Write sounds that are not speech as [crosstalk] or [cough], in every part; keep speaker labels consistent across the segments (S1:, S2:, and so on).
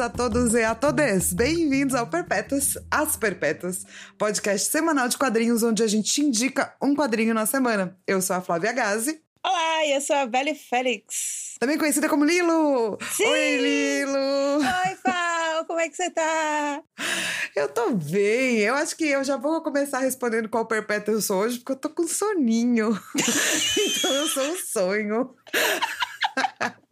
S1: a todos e a todas. Bem-vindos ao Perpétuas, As Perpétuas, podcast semanal de quadrinhos onde a gente te indica um quadrinho na semana. Eu sou a Flávia Gazi.
S2: Olá, eu sou a Belle Félix.
S1: Também conhecida como Lilo.
S2: Sim.
S1: Oi, Lilo.
S2: Oi, Fal, como é que você tá?
S1: Eu tô bem. Eu acho que eu já vou começar respondendo qual perpétuo eu sou hoje, porque eu tô com soninho. [laughs] então eu sou um sonho. [laughs]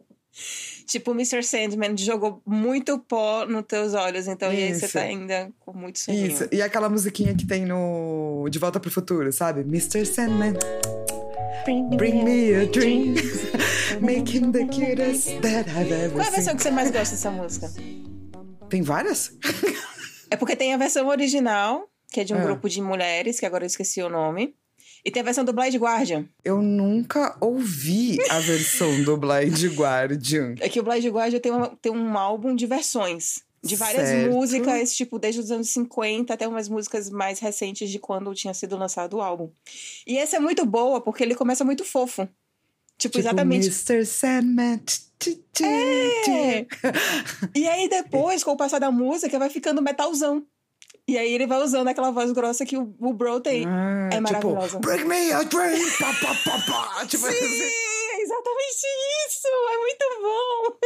S2: Tipo, o Mr. Sandman jogou muito pó nos teus olhos, então e aí você
S1: Isso.
S2: tá ainda com muito soninho.
S1: Isso. E aquela musiquinha que tem no De Volta pro Futuro, sabe? Mr. Sandman, bring me a dream. [laughs] Make him the cutest that I've ever
S2: Qual é a versão
S1: seen.
S2: que você mais gosta dessa música?
S1: Tem várias?
S2: É porque tem a versão original, que é de um
S1: Ah.
S2: grupo de mulheres, que agora eu esqueci o nome. E tem a versão do Blind Guardian.
S1: Eu nunca ouvi a versão do Blind Guardian.
S2: É que o Blind Guardian tem, uma- tem um álbum de versões. De várias
S1: Certo.
S2: músicas, tipo, desde os anos 50 até umas músicas mais recentes de quando tinha sido lançado o álbum. E essa é muito boa, porque ele começa muito fofo. Tipo,
S1: Tipo,
S2: exatamente.
S1: Mr. Sandman.
S2: É. E aí depois, com o passar da música, vai ficando metalzão. E aí ele vai usando aquela voz grossa que o, o Bro tem.
S1: Ah,
S2: É maravilhosa.
S1: Tipo, Bring me a dream. Pá, pá, pá, pá. Tipo
S2: Sim,
S1: assim.
S2: é exatamente isso! É muito bom!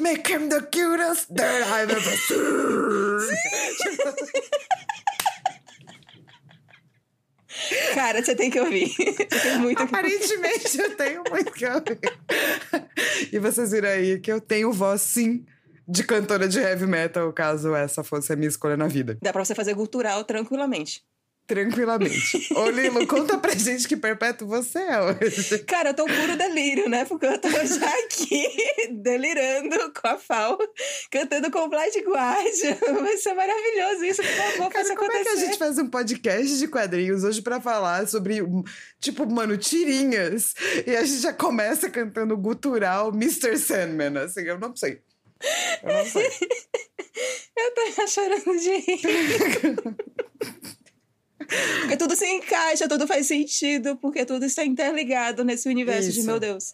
S2: [laughs]
S1: Make him the cutest that I've ever [laughs] seen.
S2: Cara, você tem que ouvir. [laughs] Você tem muito que
S1: Aparentemente eu tenho muito que ouvir. E vocês viram aí que eu tenho voz, sim, de cantora de heavy metal, caso essa fosse a minha escolha na vida.
S2: Dá pra você fazer cultural tranquilamente.
S1: Tranquilamente. [laughs] Ô, Lilo, conta pra gente que perpétuo você é hoje.
S2: Cara, eu tô puro delírio, né? Porque eu tô já aqui delirando com a Fal, cantando com o Blind Guardian. Vai ser maravilhoso isso, por favor, faça
S1: Cara, como é que a
S2: acontecer.
S1: gente faz um podcast de quadrinhos hoje pra falar sobre, tipo, mano, tirinhas? E a gente já começa cantando gutural Mr. Sandman, assim, eu não sei. Eu não sei. [laughs]
S2: Eu chorando de rir. [laughs] Porque tudo se encaixa, tudo faz sentido, porque tudo está interligado nesse universo de
S1: Isso.
S2: meu Deus.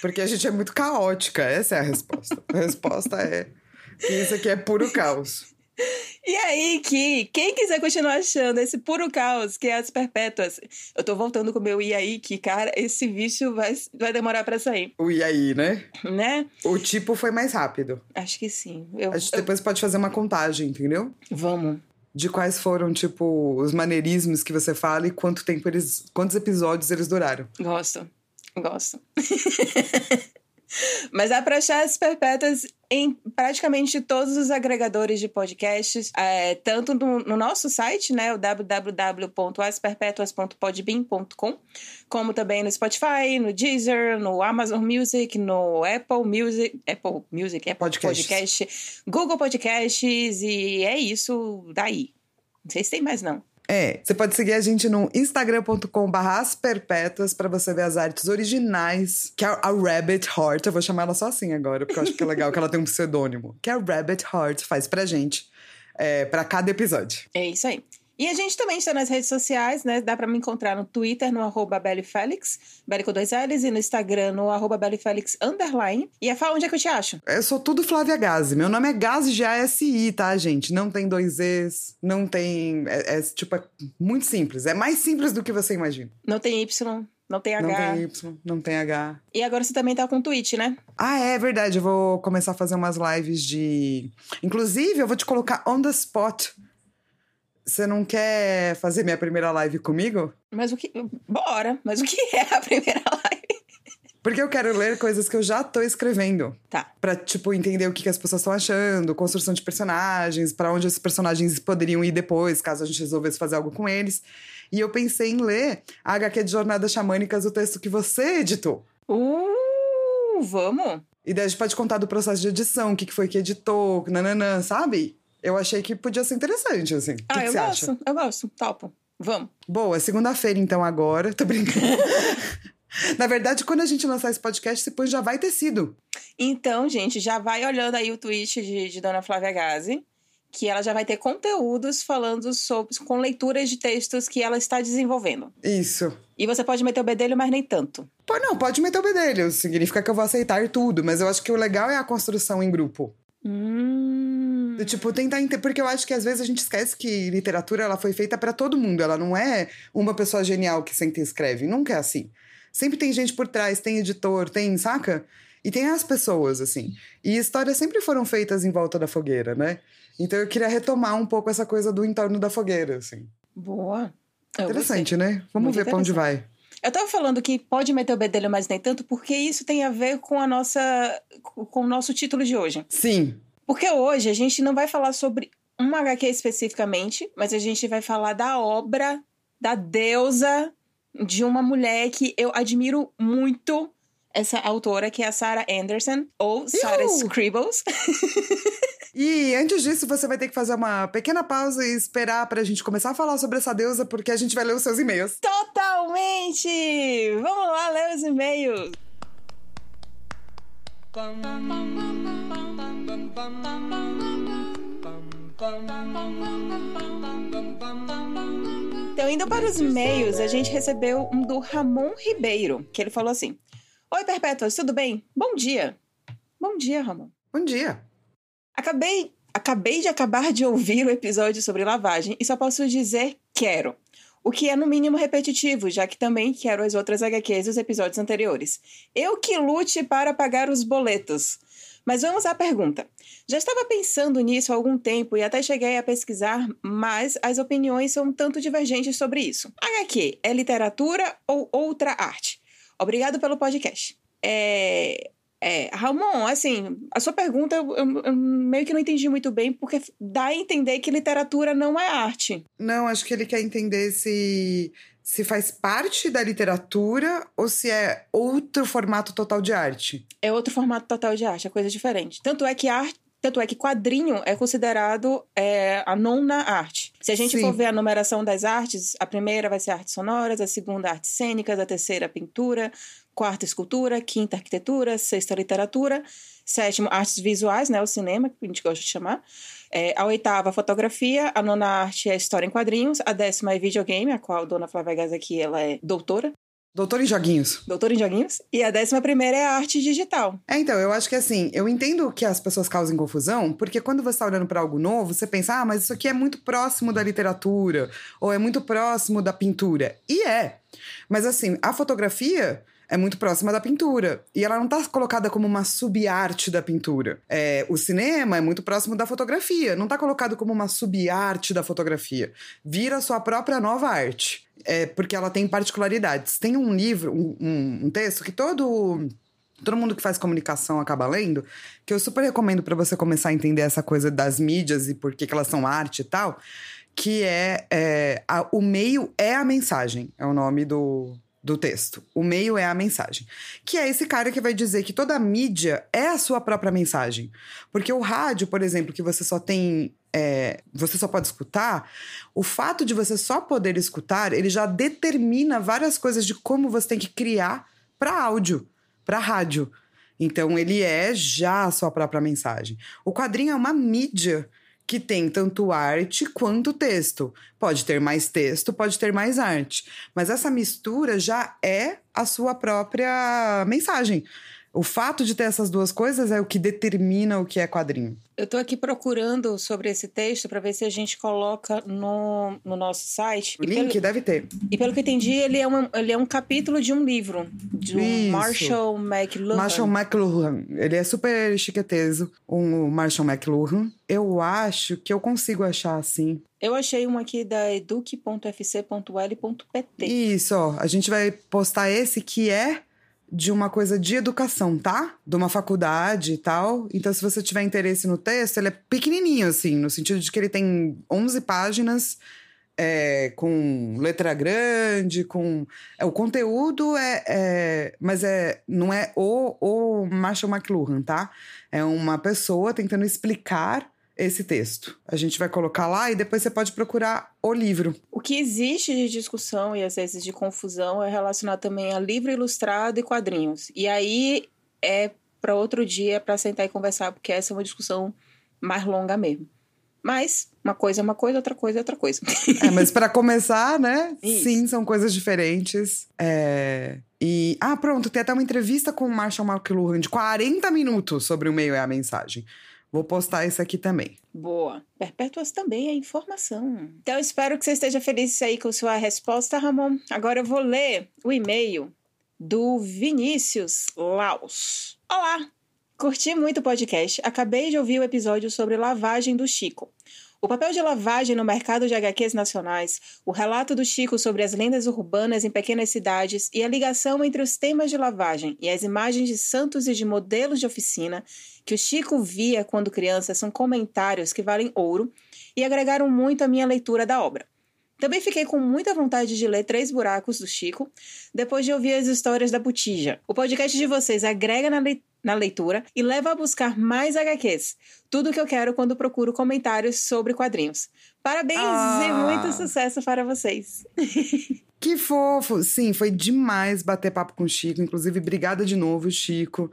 S1: Porque a gente é muito caótica, essa é a resposta. A resposta é que isso aqui é puro caos. [laughs]
S2: E aí, que quem quiser continuar achando esse puro caos, que é as perpétuas, eu tô voltando com o meu e aí, que, cara, esse vício vai, vai demorar pra sair,
S1: O e aí, né?
S2: né?
S1: O tipo foi mais rápido.
S2: Acho que sim. Eu,
S1: A gente
S2: eu-
S1: depois pode fazer uma contagem, entendeu?
S2: Vamos.
S1: De quais foram, tipo, os maneirismos que você fala e quanto tempo eles. quantos episódios eles duraram.
S2: Gosto. Gosto. [laughs] Mas dá pra achar as perpétuas em praticamente todos os agregadores de podcasts, é, tanto no, no nosso site, né, o www.asperpetuas.podbean.com, como também no Spotify, no Deezer, no Amazon Music, no Apple Music, Apple Music, Apple
S1: Podcasts.
S2: Podcast, Google Podcasts, e é isso daí. Não sei se tem mais, não.
S1: É, você pode seguir a gente no instagram.com.br perpétuas pra você ver as artes originais, que é a Rabbit Heart. Eu vou chamar ela só assim agora, porque eu acho que é legal que ela tem um pseudônimo. Que a Rabbit Heart faz pra gente, é, pra cada episódio.
S2: É isso aí. E a gente também está nas redes sociais, né? Dá pra me encontrar no Twitter, no arroba BeliFélix, Beli com dois L's, e no Instagram, no arroba underline. E a Fá, onde é que eu te acho?
S1: Eu sou tudo Flávia Gazi. Meu nome é Gazi G-A-S-I, tá, gente? Não tem dois E's, não tem. É, é, tipo, é muito simples. É mais simples do que você imagina.
S2: Não tem Y, não tem
S1: Não
S2: H.
S1: tem Y, não tem H.
S2: E agora você também tá com Twitch, né?
S1: Ah, é verdade. Eu vou começar a fazer umas lives de. Inclusive, eu vou te colocar on the spot. Você não quer fazer minha primeira live comigo?
S2: Mas o que. Bora! Mas o que [laughs] é a primeira live?
S1: Porque eu quero ler coisas que eu já tô escrevendo.
S2: Tá.
S1: Pra, tipo, entender o que, que as pessoas estão achando, construção de personagens, pra onde esses personagens poderiam ir depois, caso a gente resolvesse fazer algo com eles. E eu pensei em ler a HQ de Jornadas Xamânicas, o texto que você editou.
S2: Uh, vamos!
S1: E daí a gente pode contar do processo de edição, o que, que foi que editou, nananã, sabe? Eu achei que podia ser interessante, assim. Que,
S2: ah,
S1: que
S2: eu
S1: você
S2: gosto,
S1: acha?
S2: eu gosto. Topo. Vamos.
S1: Boa, segunda-feira, então, agora. Tô brincando. [laughs] Na verdade, quando a gente lançar esse podcast, depois já vai ter sido.
S2: Então, gente, já vai olhando aí o tweet de, de Dona Flávia Gazi, que ela já vai ter conteúdos falando sobre com leituras de textos que ela está desenvolvendo.
S1: Isso.
S2: E você pode meter o bedelho, mas nem tanto.
S1: Pô, não, pode meter o bedelho. Significa que eu vou aceitar tudo, mas eu acho que o legal é a construção em grupo.
S2: Hum.
S1: Do tipo, tentar entender. Porque eu acho que às vezes a gente esquece que literatura ela foi feita para todo mundo. Ela não é uma pessoa genial que senta e escreve. Nunca é assim. Sempre tem gente por trás, tem editor, tem, saca? E tem as pessoas, assim. E histórias sempre foram feitas em volta da fogueira, né? Então eu queria retomar um pouco essa coisa do entorno da fogueira, assim.
S2: Boa. Eu
S1: Interessante,
S2: gostei.
S1: né? Vamos
S2: Muito
S1: ver pra onde vai.
S2: Eu tava falando que pode meter o bedelho, mas nem tanto, porque isso tem a ver com a nossa. com o nosso título de hoje.
S1: Sim.
S2: Porque hoje a gente não vai falar sobre uma HQ especificamente, mas a gente vai falar da obra da deusa de uma mulher que eu admiro muito. Essa autora, que é a Sarah Anderson, ou Sarah
S1: Iu!
S2: Scribbles. [laughs]
S1: E antes disso, você vai ter que fazer uma pequena pausa e esperar pra gente começar a falar sobre essa deusa, porque a gente vai ler os seus e-mails.
S2: Totalmente! Vamos lá ler os e-mails. Então, indo para os e-mails, a gente recebeu um do Ramon Ribeiro, que ele falou assim: Oi, Perpétuas, tudo bem? Bom dia. Bom dia, Ramon.
S1: Bom dia.
S2: Acabei, acabei de acabar de ouvir o episódio sobre lavagem e só posso dizer quero. O que é no mínimo repetitivo, já que também quero as outras HQs dos episódios anteriores. Eu que lute para pagar os boletos. Mas vamos à pergunta. Já estava pensando nisso há algum tempo e até cheguei a pesquisar, mas as opiniões são um tanto divergentes sobre isso. HQ é literatura ou outra arte? Obrigado pelo podcast. É, é, Ramon, assim, a sua pergunta eu, eu- eu meio que não entendi muito bem, porque dá a entender que literatura não é arte.
S1: Não, acho que ele quer entender se, se faz parte da literatura ou se é outro formato total de arte.
S2: É outro formato total de arte, é coisa diferente. Tanto é que arte. Tanto é que quadrinho é considerado é, a nona arte. Se a gente
S1: Sim.
S2: for ver a numeração das artes, a primeira vai ser artes sonoras, a segunda artes cênicas, a terceira pintura, quarta escultura, quinta arquitetura, sexta literatura, sétimo artes visuais, né, o cinema, que a gente gosta de chamar. É, a oitava fotografia, a nona arte é história em quadrinhos, a décima é videogame, a qual a dona Flávia Gás aqui ela é doutora,
S1: Doutor em joguinhos.
S2: doutora em joguinhos, e a décima primeira é a arte digital.
S1: É, então, eu acho que assim, eu entendo que as pessoas causem confusão, porque quando você está olhando para algo novo, você pensa, ah, mas isso aqui é muito próximo da literatura, ou é muito próximo da pintura. E é. Mas assim, a fotografia é muito próxima da pintura. E ela não está colocada como uma sub-arte da pintura. É, o cinema é muito próximo da fotografia, não está colocado como uma sub-arte da fotografia. Vira sua própria nova arte. É, porque ela tem particularidades. Tem um livro, um- um- um texto que todo todo mundo que faz comunicação acaba lendo, que eu super recomendo para você começar a entender essa coisa das mídias e por que, que elas são arte e tal, que é, é, a- o meio é a mensagem, é o nome do, do texto. O meio é a mensagem. Que é esse cara que vai dizer que toda mídia é a sua própria mensagem. Porque o rádio, por exemplo, que você só tem. é, você só pode escutar, o fato de você só poder escutar, ele já determina várias coisas de como você tem que criar para áudio para rádio. Então ele é já a sua própria mensagem. O quadrinho é uma mídia que tem tanto arte quanto texto. Pode ter mais texto, pode ter mais arte, mas essa mistura já é a sua própria mensagem. O fato de ter essas duas coisas é o que determina o que é quadrinho.
S2: Eu tô aqui procurando sobre esse texto para ver se a gente coloca no, no nosso site.
S1: O link
S2: pelo,
S1: deve ter.
S2: e pelo que eu entendi, ele é, um, ele é um capítulo de um livro, de
S1: Isso.
S2: Marshall McLuhan.
S1: Marshall McLuhan. Ele é super chiqueteso, o Marshall McLuhan. Eu acho que eu consigo achar assim.
S2: Eu achei um aqui da eduque.fc.l.pt.
S1: Isso, ó. A gente vai postar esse que é de uma coisa de educação, tá? De uma faculdade e tal. Então, se você tiver interesse no texto, ele é pequenininho, assim, no sentido de que ele tem 11 páginas, é, com letra grande, com. é, o conteúdo é, é- Mas é, não é o, o Marshall McLuhan, tá? É uma pessoa tentando explicar esse texto. A gente vai colocar lá e depois você pode procurar o livro.
S2: O que existe de discussão e às vezes de confusão é relacionado também a livro ilustrado e quadrinhos. E aí é para outro dia para sentar e conversar, porque essa é uma discussão mais longa mesmo. Mas uma coisa é uma coisa, outra coisa é outra coisa.
S1: É, mas para [laughs] começar, né?
S2: Isso.
S1: Sim, são coisas diferentes. É... E. Ah, pronto, tem até uma entrevista com o Marshall McLuhan de 40 minutos sobre o meio é a mensagem. Vou postar isso aqui também.
S2: Boa. Perpétuas também é informação. Então, espero que você esteja feliz aí com sua resposta, Ramon. Agora eu vou ler o e-mail do Vinícius Laus. Olá! Curti muito o podcast. Acabei de ouvir o episódio sobre lavagem do Chico. O papel de lavagem no mercado de HQs nacionais, o relato do Chico sobre as lendas urbanas em pequenas cidades e a ligação entre os temas de lavagem e as imagens de santos e de modelos de oficina que o Chico via quando criança são comentários que valem ouro e agregaram muito à minha leitura da obra. Também fiquei com muita vontade de ler Três Buracos do Chico, depois de ouvir as histórias da Botija. O podcast de vocês agrega na, le na leitura e leva a buscar mais HQs. Tudo o que eu quero quando procuro comentários sobre quadrinhos. Parabéns
S1: Ah.
S2: e muito sucesso para vocês. [laughs]
S1: Que fofo! Sim, foi demais bater papo com o Chico. Inclusive, obrigada de novo, Chico.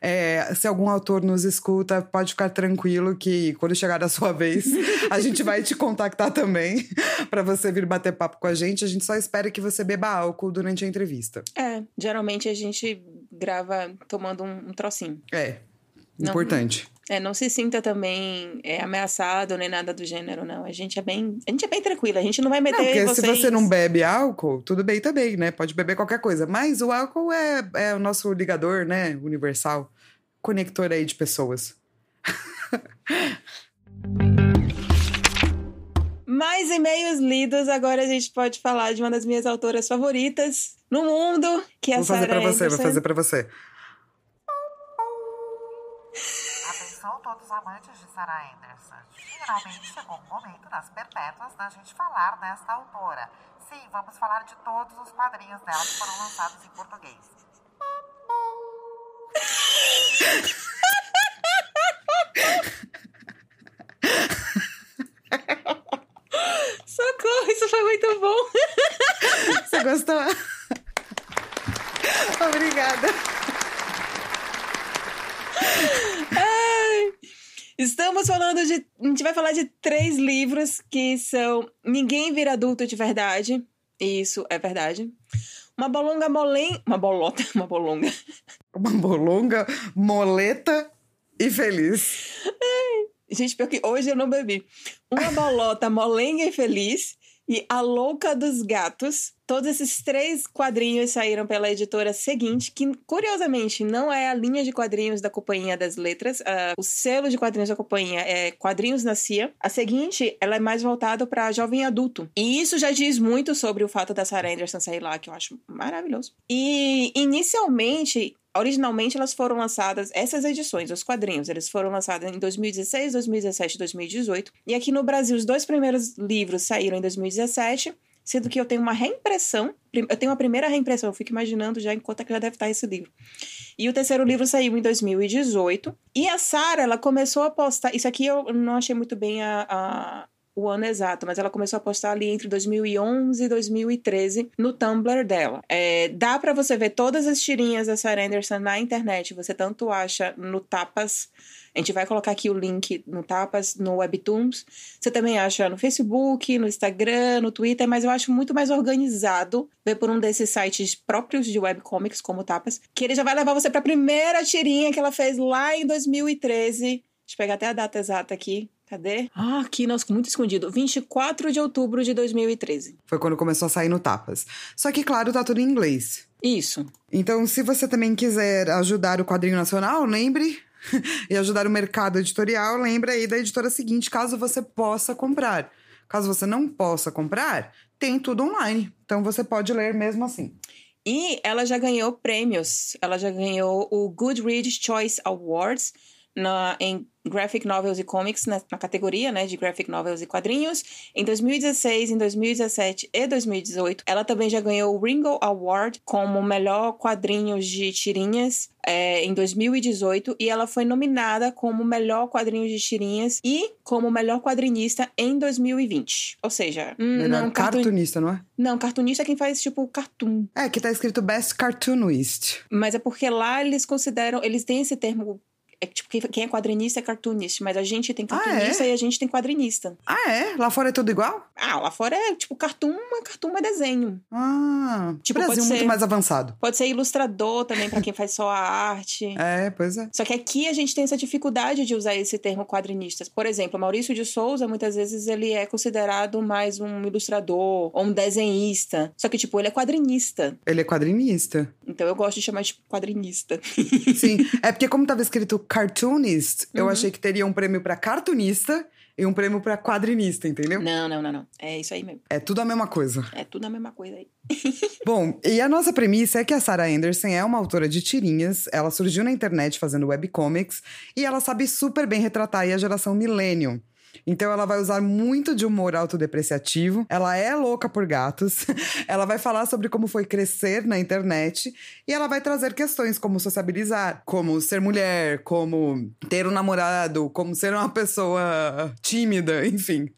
S1: É, se algum autor nos escuta, pode ficar tranquilo que quando chegar a sua vez, a gente vai te contactar também [laughs] para você vir bater papo com a gente. A gente só espera que você beba álcool durante a entrevista.
S2: É, geralmente a gente grava tomando um, um trocinho.
S1: É,
S2: Não.
S1: importante.
S2: É, não se sinta também é, ameaçado nem nada do gênero, não. A gente é bem, a gente é bem tranquila, a gente não vai
S1: Não,
S2: meter
S1: porque
S2: vocês...
S1: se você não bebe álcool, tudo bem também, né? Pode beber qualquer coisa. Mas o álcool é, é o nosso ligador, né? Universal. Conector aí de pessoas. [laughs]
S2: Mais e-mails lidos, agora a gente pode falar de uma das minhas autoras favoritas no mundo, que é a
S1: vou fazer
S2: Sarah
S1: pra você, vou
S2: Anderson.
S1: fazer pra você.
S3: Atenção todos os amantes de Sarah Anderson. Finalmente chegou o momento das perpétuas da gente falar desta autora. Sim, vamos falar de todos os quadrinhos dela que foram lançados em português. [laughs]
S2: Socorro, isso foi muito bom. [laughs]
S1: Você gostou? Obrigada.
S2: Ai. Estamos falando de. A gente vai falar de três livros que são Ninguém Vira Adulto de Verdade. Isso é verdade. Uma bolonga molen. Uma bolota, uma bolonga.
S1: Uma bolonga, moleta e feliz.
S2: Gente, pior que hoje eu não bebi. Uma bolota molenga e feliz e A Louca dos Gatos. Todos esses três quadrinhos saíram pela editora seguinte, que curiosamente não é a linha de quadrinhos da Companhia das Letras. ah, o selo de quadrinhos da companhia é Quadrinhos na Cia. A seguinte, ela é mais voltada para jovem adulto. E isso já diz muito sobre o fato da Sarah Anderson sair lá, que eu acho maravilhoso. E inicialmente Originalmente elas foram lançadas, essas edições, os quadrinhos, eles foram lançados em 2016, 2017 e 2018. E aqui no Brasil, os dois primeiros livros saíram em 2017, sendo que eu tenho uma reimpressão. Eu tenho uma primeira reimpressão, eu fico imaginando já em quanto é que já deve estar esse livro. E o terceiro livro saiu em 2018. E a Sarah, ela começou a postar. Isso aqui eu não achei muito bem a- a, o ano exato, mas ela começou a postar ali entre 2011 e 2013 no Tumblr dela. É, dá pra você ver todas as tirinhas da Sarah Anderson na internet, você tanto acha no Tapas, a gente vai colocar aqui o link no Tapas, no Webtoons, você também acha no Facebook, no Instagram, no Twitter, mas eu acho muito mais organizado ver por um desses sites próprios de webcomics, como o Tapas, que ele já vai levar você pra primeira tirinha que ela fez lá em 2013. Deixa eu pegar até a data exata aqui. Cadê? Ah, aqui, nossa, muito escondido. 24 de outubro de 2013.
S1: Foi quando começou a sair no Tapas. Só que, claro, tá tudo em inglês.
S2: Isso.
S1: Então, se você também quiser ajudar o quadrinho nacional, lembre. [laughs] e ajudar o mercado editorial, lembre aí da editora seguinte, caso você possa comprar. Caso você não possa comprar, tem tudo online. Então você pode ler mesmo assim.
S2: E ela já ganhou prêmios. Ela já ganhou o Goodreads Choice Awards na, em Graphic Novels e Comics, na, na categoria né, de Graphic Novels e Quadrinhos. Em 2016, em 2017 e 2018. Ela também já ganhou o Ringo Award como melhor quadrinhos de tirinhas é, em 2018. E ela foi nominada como melhor quadrinho de tirinhas e como melhor quadrinista em 2020. Ou seja, hum,
S1: Melhor
S2: não,
S1: cartunista, não é?
S2: não, cartunista é quem faz tipo cartoon.
S1: É, que tá escrito Best Cartoonist.
S2: Mas é porque lá eles consideram, eles têm esse termo É que, tipo, quem- é quadrinista é cartoonista, mas a gente tem
S1: Ah, é?
S2: cartunista e a gente tem quadrinista.
S1: Ah, é? Lá fora é tudo igual?
S2: Ah, lá fora é tipo cartoon, cartoon é desenho.
S1: Ah,
S2: Tipo,
S1: Brasil
S2: pode
S1: muito
S2: ser-
S1: mais avançado.
S2: Pode ser ilustrador também pra quem faz só a arte. [laughs]
S1: É, pois é.
S2: Só que aqui a gente tem essa dificuldade de usar esse termo quadrinistas. Por exemplo, Maurício de Souza, muitas vezes ele é considerado mais um ilustrador ou um desenhista. Só que, tipo, ele é quadrinista.
S1: Ele é quadrinista.
S2: Então eu gosto de chamar de quadrinista.
S1: Sim. [laughs] é porque, como tava escrito cartoonist, eu
S2: Uhum.
S1: achei que teria um prêmio pra cartunista e um prêmio pra quadrinista, entendeu?
S2: Não, não, não, não. É isso aí mesmo.
S1: É tudo a mesma coisa.
S2: É tudo a mesma coisa aí. [laughs]
S1: Bom, e a nossa premissa é que a Sarah Anderson é uma autora de tirinhas, ela surgiu na internet fazendo webcomics e ela sabe super bem retratar a geração millennium. Então ela vai usar muito de humor autodepreciativo, ela é louca por gatos, [laughs] ela vai falar sobre como foi crescer na internet e ela vai trazer questões como sociabilizar, como ser mulher, como ter um namorado, como ser uma pessoa tímida, [laughs] enfim.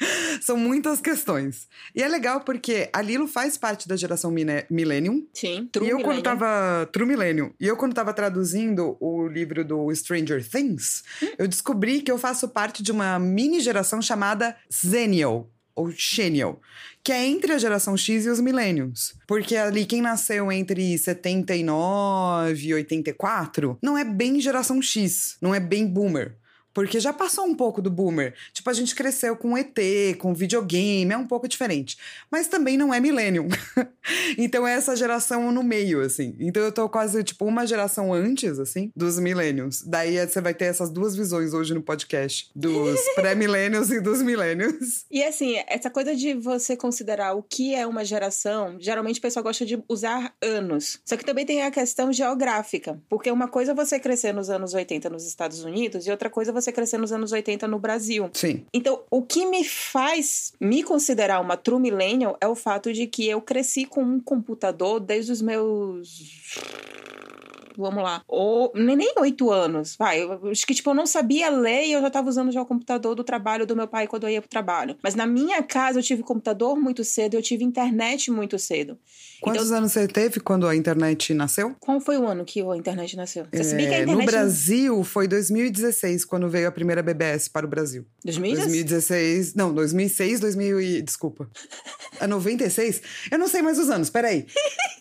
S1: São muitas questões. E é legal porque a Lilo faz parte da geração Millennium.
S2: Sim, true
S1: e eu, quando tava. True Millennium. E eu, quando tava traduzindo o livro do Stranger Things, eu descobri que eu faço parte de uma mini geração chamada Xennial. Ou Xennial. Que é entre a geração X e os Millenniums. Porque ali quem nasceu entre 79 e 84 não é bem geração X, não é bem boomer. Porque já passou um pouco do boomer. Tipo, a gente cresceu com ET, com videogame, é um pouco diferente. Mas também não é millennium. [laughs] então é essa geração no meio, assim. Então eu tô quase, tipo, uma geração antes, assim, dos millennials. Daí você vai ter essas duas visões hoje no podcast. Dos [laughs] pré-millennials e dos millennials.
S2: E assim, essa coisa de você considerar o que é uma geração, geralmente o pessoal gosta de usar anos. Só que também tem a questão geográfica. Porque uma coisa é você crescer nos anos 80 nos Estados Unidos e outra coisa é você crescer nos anos 80 no Brasil.
S1: Sim.
S2: Então, o que me faz me considerar uma true millennial é o fato de que eu cresci com um computador desde os meus vamos lá, ou nem oito anos, vai, eu acho que tipo, eu não sabia ler e eu já tava usando já o computador do trabalho do meu pai quando eu ia pro trabalho. Mas na minha casa eu tive computador muito cedo, eu tive internet muito cedo.
S1: Quantos anos você teve quando a internet nasceu?
S2: Qual foi o ano que a internet nasceu? Você sabia que a
S1: É,
S2: internet...
S1: No Brasil, foi 2016, quando veio a primeira BBS para o Brasil.
S2: 2016?
S1: 2016. Não, 2006, 2000 e. Desculpa. É 96? Eu não sei mais os anos, peraí.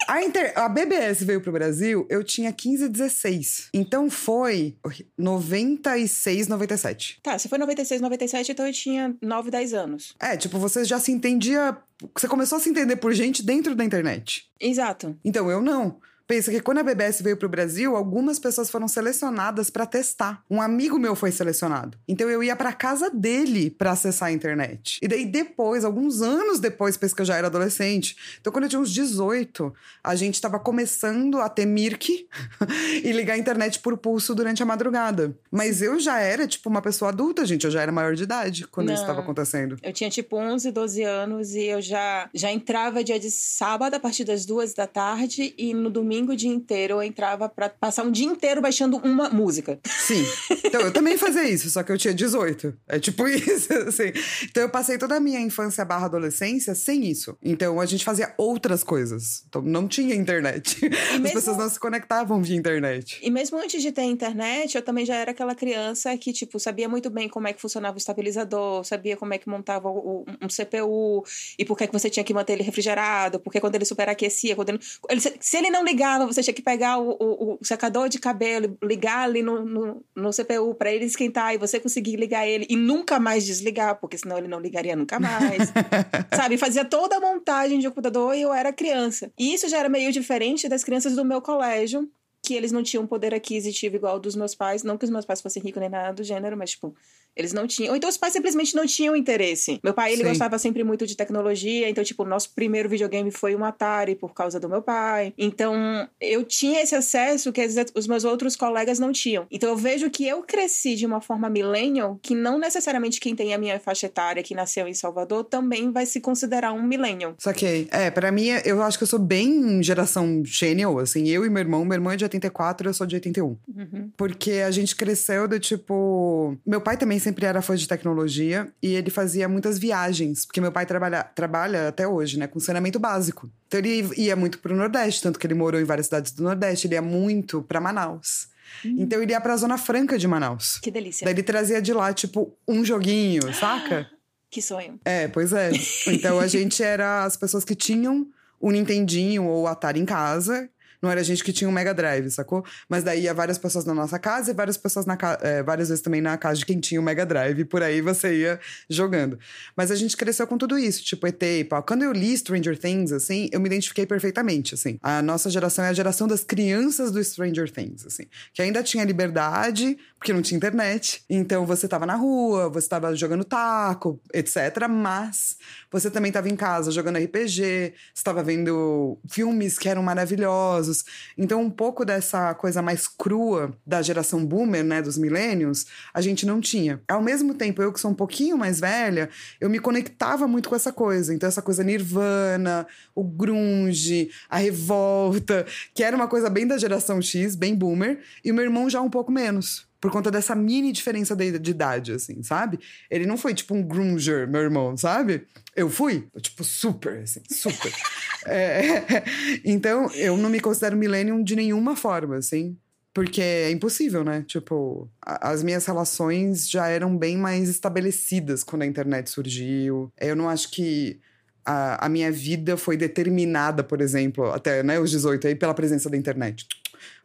S1: A, inter... a BBS veio pro Brasil, eu tinha 15, 16. Então foi 96, 97.
S2: Tá, você foi 96, 97, então eu tinha 9, 10 anos.
S1: É, tipo, você já se entendia. Você começou a se entender por gente dentro da internet.
S2: Exato.
S1: Então eu não. Pensa que quando a BBS veio pro Brasil, algumas pessoas foram selecionadas pra testar. Um amigo meu foi selecionado. Então eu ia pra casa dele pra acessar a internet. E daí depois, alguns anos depois, pensa que eu já era adolescente. Então quando eu tinha uns 18, a gente tava começando a ter Mirk [laughs] e ligar a internet por pulso durante a madrugada. Mas eu já era tipo uma pessoa adulta, gente, eu já era maior de idade quando isso
S2: Não.
S1: tava acontecendo.
S2: Eu tinha tipo 11, 12 anos e eu já, já entrava dia de sábado a partir das duas da tarde e no domingo o dia inteiro eu entrava pra passar um dia inteiro baixando uma música.
S1: Sim. Então, eu também fazia isso, só que eu tinha 18. É tipo [laughs] isso, assim. Então, eu passei toda a minha infância barra adolescência sem isso. Então, a gente fazia outras coisas. Então, não tinha internet. As
S2: mesmo-
S1: pessoas não se conectavam via internet.
S2: E mesmo antes de ter internet, eu também já era aquela criança que, tipo, sabia muito bem como é que funcionava o estabilizador, sabia como é que montava o- um CPU e por que, que você tinha que manter ele refrigerado, porque quando ele superaquecia, quando ele, ele- se ele não ligava, você tinha que pegar o, o- o secador de cabelo, ligar ali no, no, no CPU para ele esquentar e você conseguir ligar ele e nunca mais desligar, porque senão ele não ligaria nunca mais. [laughs] Sabe? Fazia toda a montagem de computador e eu era criança. E isso já era meio diferente das crianças do meu colégio, que eles não tinham poder aquisitivo igual dos meus pais. Não que os meus pais fossem ricos nem nada do gênero, mas, tipo, eles não tinham. Ou então os pais simplesmente não tinham interesse. Meu pai, ele
S1: Sim.
S2: gostava sempre muito de tecnologia, então, tipo, o nosso primeiro videogame foi um Atari por causa do meu pai. Então, eu tinha esse acesso que vezes, os meus outros colegas não tinham. Então, eu vejo que eu cresci de uma forma millennial, que não necessariamente quem tem a minha faixa etária, que nasceu em Salvador, também vai se considerar um millennial.
S1: Saquei. É, pra mim, eu acho que eu sou bem geração genial, assim. Eu e meu irmão, meu irmão é de 84, eu sou de 81.
S2: Uhum.
S1: Porque a gente cresceu do tipo. Meu pai também sempre era fã de tecnologia e ele fazia muitas viagens, porque meu pai trabalha, trabalha até hoje, né, com saneamento básico. Então ele ia muito pro Nordeste, tanto que ele morou em várias cidades do Nordeste, ele ia muito pra Manaus. Então ele ia pra Zona Franca de Manaus.
S2: Que delícia.
S1: Daí ele trazia de lá, tipo, um joguinho, [gasps] saca?
S2: Que sonho.
S1: É, pois é. Então a [laughs] gente era as pessoas que tinham o Nintendinho ou o Atari em casa. Não era gente que tinha um Mega Drive, sacou? Mas daí ia várias pessoas na nossa casa e várias pessoas na é, várias vezes também na casa de quem tinha o Mega Drive. E por aí você ia jogando. Mas a gente cresceu com tudo isso, tipo ET e pau. Quando eu li Stranger Things, assim, eu me identifiquei perfeitamente, assim. A nossa geração é a geração das crianças do Stranger Things, assim. Que ainda tinha liberdade, porque não tinha internet. Então você tava na rua, você tava jogando taco, etc. Mas você também tava em casa jogando RPG, você tava vendo filmes que eram maravilhosos. Então, um pouco dessa coisa mais crua da geração boomer, né, dos millennials, a gente não tinha. Ao mesmo tempo, eu que sou um pouquinho mais velha, eu me conectava muito com essa coisa. Então, essa coisa nirvana, o grunge, a revolta, que era uma coisa bem da geração X, bem boomer, e o meu irmão já um pouco menos. Por conta dessa mini diferença de, de idade, assim, sabe? Ele não foi tipo um grunger, meu irmão, sabe? Eu fui, tipo, super, assim, super. [laughs] É, [laughs] então, eu não me considero millennium de nenhuma forma, assim. Porque é impossível, né? Tipo, a- as minhas relações já eram bem mais estabelecidas quando a internet surgiu. Eu não acho que a, a minha vida foi determinada, por exemplo, até né, os 18 aí, pela presença da internet.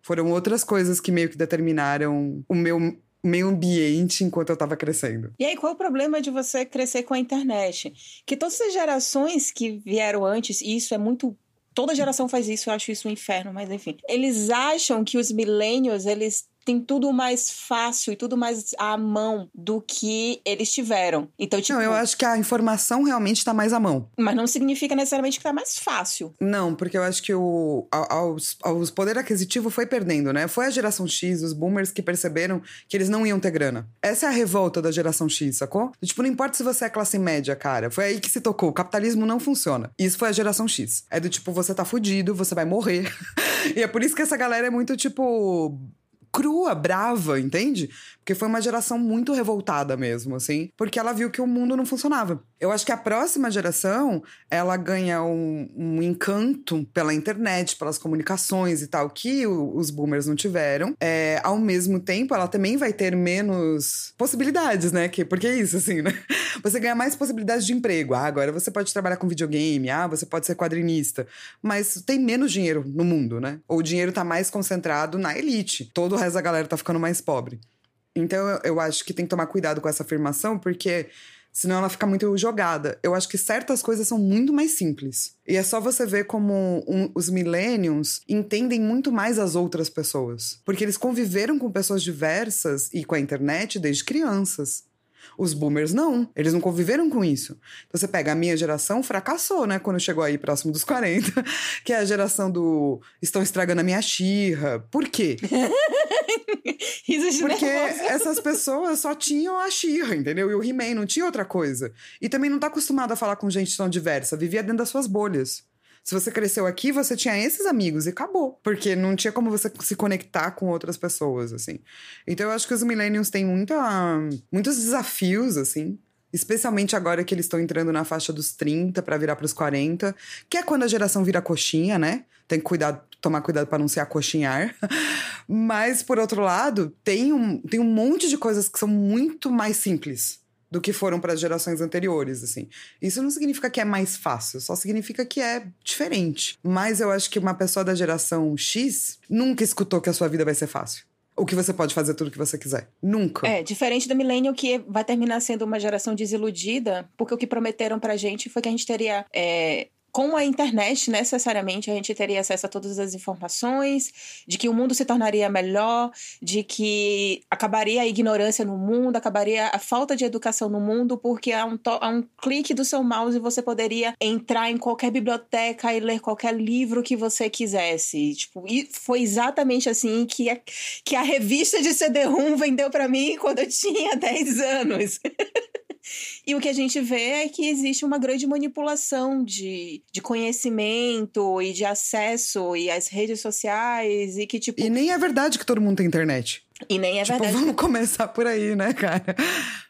S1: Foram outras coisas que meio que determinaram o meu meio ambiente enquanto eu tava crescendo.
S2: E aí, qual o problema de você crescer com a internet? Que todas as gerações que vieram antes, e isso é muito. Toda geração faz isso, eu acho isso um inferno, mas enfim. Eles acham que os millennials, eles têm tudo mais fácil e tudo mais à mão do que eles tiveram. Então, tipo.
S1: Não, eu acho que a informação realmente tá mais à mão.
S2: Mas não significa necessariamente que tá mais fácil.
S1: Não, porque eu acho que o aos, aos poder aquisitivo foi perdendo, né? Foi a geração X, os boomers que perceberam que eles não iam ter grana. Essa é a revolta da geração X, sacou? Tipo, não importa se você é classe média, cara. Foi aí que se tocou. O capitalismo não funciona. Isso foi a geração X. É do tipo, você tá fudido, você vai morrer. [laughs] e é por isso que essa galera é muito, tipo, crua, brava, entende? Porque foi uma geração muito revoltada mesmo, assim, porque ela viu que o mundo não funcionava. Eu acho que a próxima geração, ela ganha um, um encanto pela internet, pelas comunicações e tal, que o- os boomers não tiveram. É, ao mesmo tempo, ela também vai ter menos possibilidades, né? Que, porque é isso, assim, né? [laughs] Você ganha mais possibilidades de emprego. Ah, agora você pode trabalhar com videogame, ah, você pode ser quadrinista. Mas tem menos dinheiro no mundo, né? Ou o dinheiro tá mais concentrado na elite. Todo o resto da galera tá ficando mais pobre. Então eu, eu acho que tem que tomar cuidado com essa afirmação, porque senão ela fica muito jogada. Eu acho que certas coisas são muito mais simples. E é só você ver como um- os millennials entendem muito mais as outras pessoas. Porque eles conviveram com pessoas diversas e com a internet desde crianças. Os boomers não, eles não conviveram com isso. Então você pega a minha geração, fracassou, né? Quando chegou aí próximo dos 40, [laughs] que é a geração do estão estragando a minha xirra. Por quê? [laughs] Porque [laughs] essas pessoas só tinham a Xirra, entendeu? E o He-Man, não tinha outra coisa. E também não tá acostumado a falar com gente tão diversa, vivia dentro das suas bolhas. Se você cresceu aqui, você tinha esses amigos e acabou. Porque não tinha como você se conectar com outras pessoas, assim. Então eu acho que os millennials têm muita, muitos desafios, assim. Especialmente agora que eles estão entrando na faixa dos 30 para virar pros 40, que é quando a geração vira coxinha, né? Tem que cuidar, tomar cuidado para não se acoxinhar. [laughs] Mas, por outro lado, tem um, tem um monte de coisas que são muito mais simples do que foram para as gerações anteriores, assim. Isso não significa que é mais fácil, só significa que é diferente. Mas eu acho que uma pessoa da geração X nunca escutou que a sua vida vai ser fácil. Ou que você pode fazer tudo o que você quiser. Nunca.
S2: É, diferente do millennial que vai terminar sendo uma geração desiludida, porque o que prometeram pra gente foi que a gente teria. é, com a internet, necessariamente, a gente teria acesso a todas as informações, de que o mundo se tornaria melhor, de que acabaria a ignorância no mundo, acabaria a falta de educação no mundo, porque a um, a um clique do seu mouse você poderia entrar em qualquer biblioteca e ler qualquer livro que você quisesse. Tipo, e foi exatamente assim que a, que a revista de CD-ROM vendeu pra mim quando eu tinha [laughs] 10 anos. E o que a gente vê é que existe uma grande manipulação de, de conhecimento e de acesso e as redes sociais e que, tipo.
S1: E nem é verdade que todo mundo tem internet.
S2: E nem é
S1: tipo,
S2: verdade.
S1: vamos começar por aí, né, cara?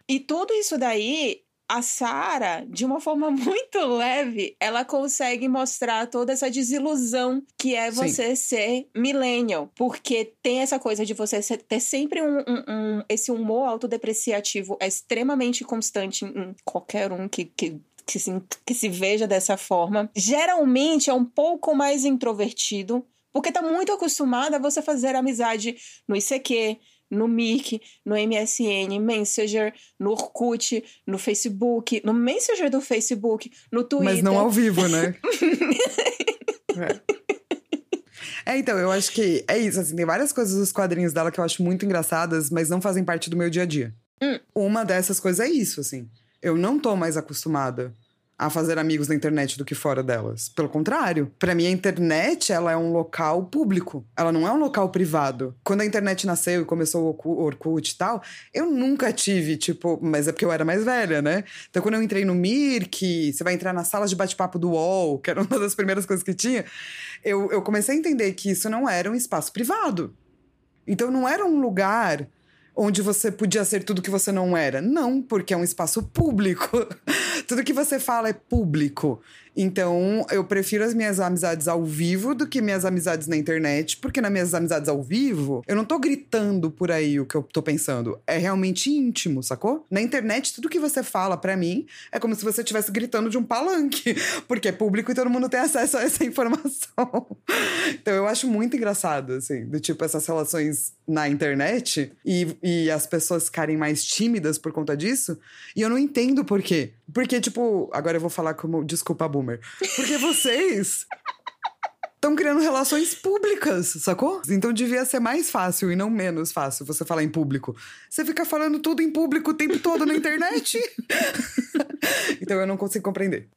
S2: E tudo isso daí a Sara, de uma forma [laughs] muito leve, ela consegue mostrar toda essa desilusão que é você Sim. ser millennial. Porque tem essa coisa de você ter sempre um, um, um esse humor autodepreciativo é extremamente constante em qualquer um que, que que se, que se veja dessa forma. Geralmente é um pouco mais introvertido, porque tá muito acostumada a você fazer amizade no ICQ, no Mirk, no MSN, Messenger, no Orkut, no Facebook, no Messenger do Facebook, no Twitter.
S1: Mas não ao vivo, né? [laughs] é. É, então, eu acho que é isso, assim, tem várias coisas dos quadrinhos dela que eu acho muito engraçadas, mas não fazem parte do meu dia a dia. Hum. Uma dessas coisas é isso, assim. Eu não tô mais acostumada a fazer amigos na internet do que fora delas. Pelo contrário, para mim a internet ela é um local público, ela não é um local privado. Quando a internet nasceu e começou o Orkut e tal, eu nunca tive, tipo, mas é porque eu era mais velha, né? Então quando eu entrei no Mirk, você vai entrar na sala de bate-papo do UOL, que era uma das primeiras coisas que tinha, eu, eu comecei a entender que isso não era um espaço privado. Então não era um lugar onde você podia ser tudo que você não era. Não, porque é um espaço público. [laughs] tudo que você fala é público. Então, eu prefiro as minhas amizades ao vivo do que minhas amizades na internet, porque nas minhas amizades ao vivo, eu não tô gritando por aí o que eu tô pensando. É realmente íntimo, sacou? Na internet, tudo que você fala para mim é como se você estivesse gritando de um palanque, [laughs] porque é público e todo mundo tem acesso a essa [laughs] informação. então, eu acho muito engraçado, assim, do tipo, essas relações na internet e, e as pessoas ficarem mais tímidas por conta disso. E eu não entendo por quê. Porque, tipo, agora eu vou falar como. Desculpa, Boomer boomer. Porque vocês estão criando relações públicas, sacou? Então devia ser mais fácil e não menos fácil você falar em público. Você fica falando tudo em público o tempo todo na internet. [laughs] então eu não consigo compreender.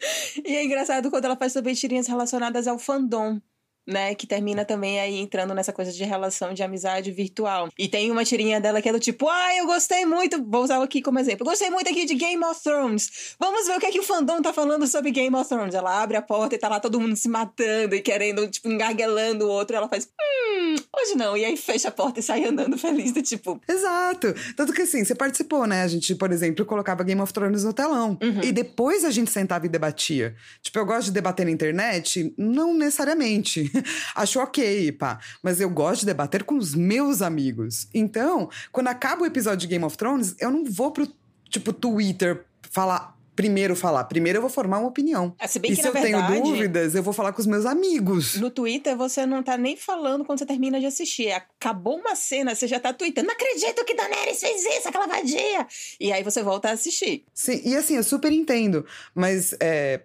S2: E é engraçado quando ela faz também tirinhas relacionadas ao fandom né, que termina também aí entrando nessa coisa de relação de amizade virtual. E tem uma tirinha dela que é do tipo, ah, eu gostei muito, vou usar aqui como exemplo, gostei muito aqui de Game of Thrones. Vamos ver o que é que o fandom tá falando sobre Game of Thrones. Ela abre a porta e tá lá todo mundo se matando e querendo, tipo, engarguelando o outro. ela faz, hum, hoje não. E aí fecha a porta e sai andando feliz, do tipo.
S1: Exato. Tanto que assim, você participou, né? A gente, por exemplo, colocava Game of Thrones no telão. Uhum. E depois a gente sentava e debatia. Tipo, eu gosto de debater na internet? Não necessariamente. [laughs] Acho ok, pá. Mas eu gosto de debater com os meus amigos. Então, quando acaba o episódio de Game of Thrones, eu não vou pro, tipo, Twitter falar primeiro falar. Primeiro eu vou formar uma opinião.
S2: É, se bem
S1: e
S2: que,
S1: se eu
S2: verdade,
S1: tenho dúvidas, eu vou falar com os meus amigos.
S2: No Twitter, você não tá nem falando quando você termina de assistir. Acabou uma cena, você já tá tweetando. Não acredito que Daenerys fez isso, aquela vadia! E aí você volta a assistir.
S1: Sim, e assim, eu super entendo. Mas é,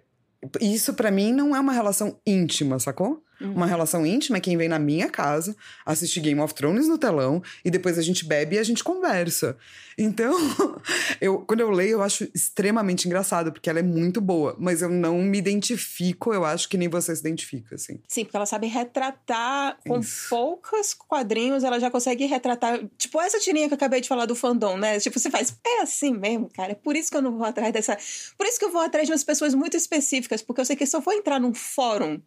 S1: isso para mim não é uma relação íntima, sacou? Uhum. Uma relação íntima é quem vem na minha casa, assiste Game of Thrones no telão e depois a gente bebe e a gente conversa. Então, [laughs] eu, quando eu leio, eu acho extremamente engraçado, porque ela é muito boa, mas eu não me identifico, eu acho que nem você se identifica, assim.
S2: Sim, porque ela sabe retratar com poucos quadrinhos, ela já consegue retratar. Tipo, essa tirinha que eu acabei de falar do fandom, né? Tipo, você faz, é assim mesmo, cara. É por isso que eu não vou atrás dessa. Por isso que eu vou atrás de umas pessoas muito específicas, porque eu sei que se eu for entrar num fórum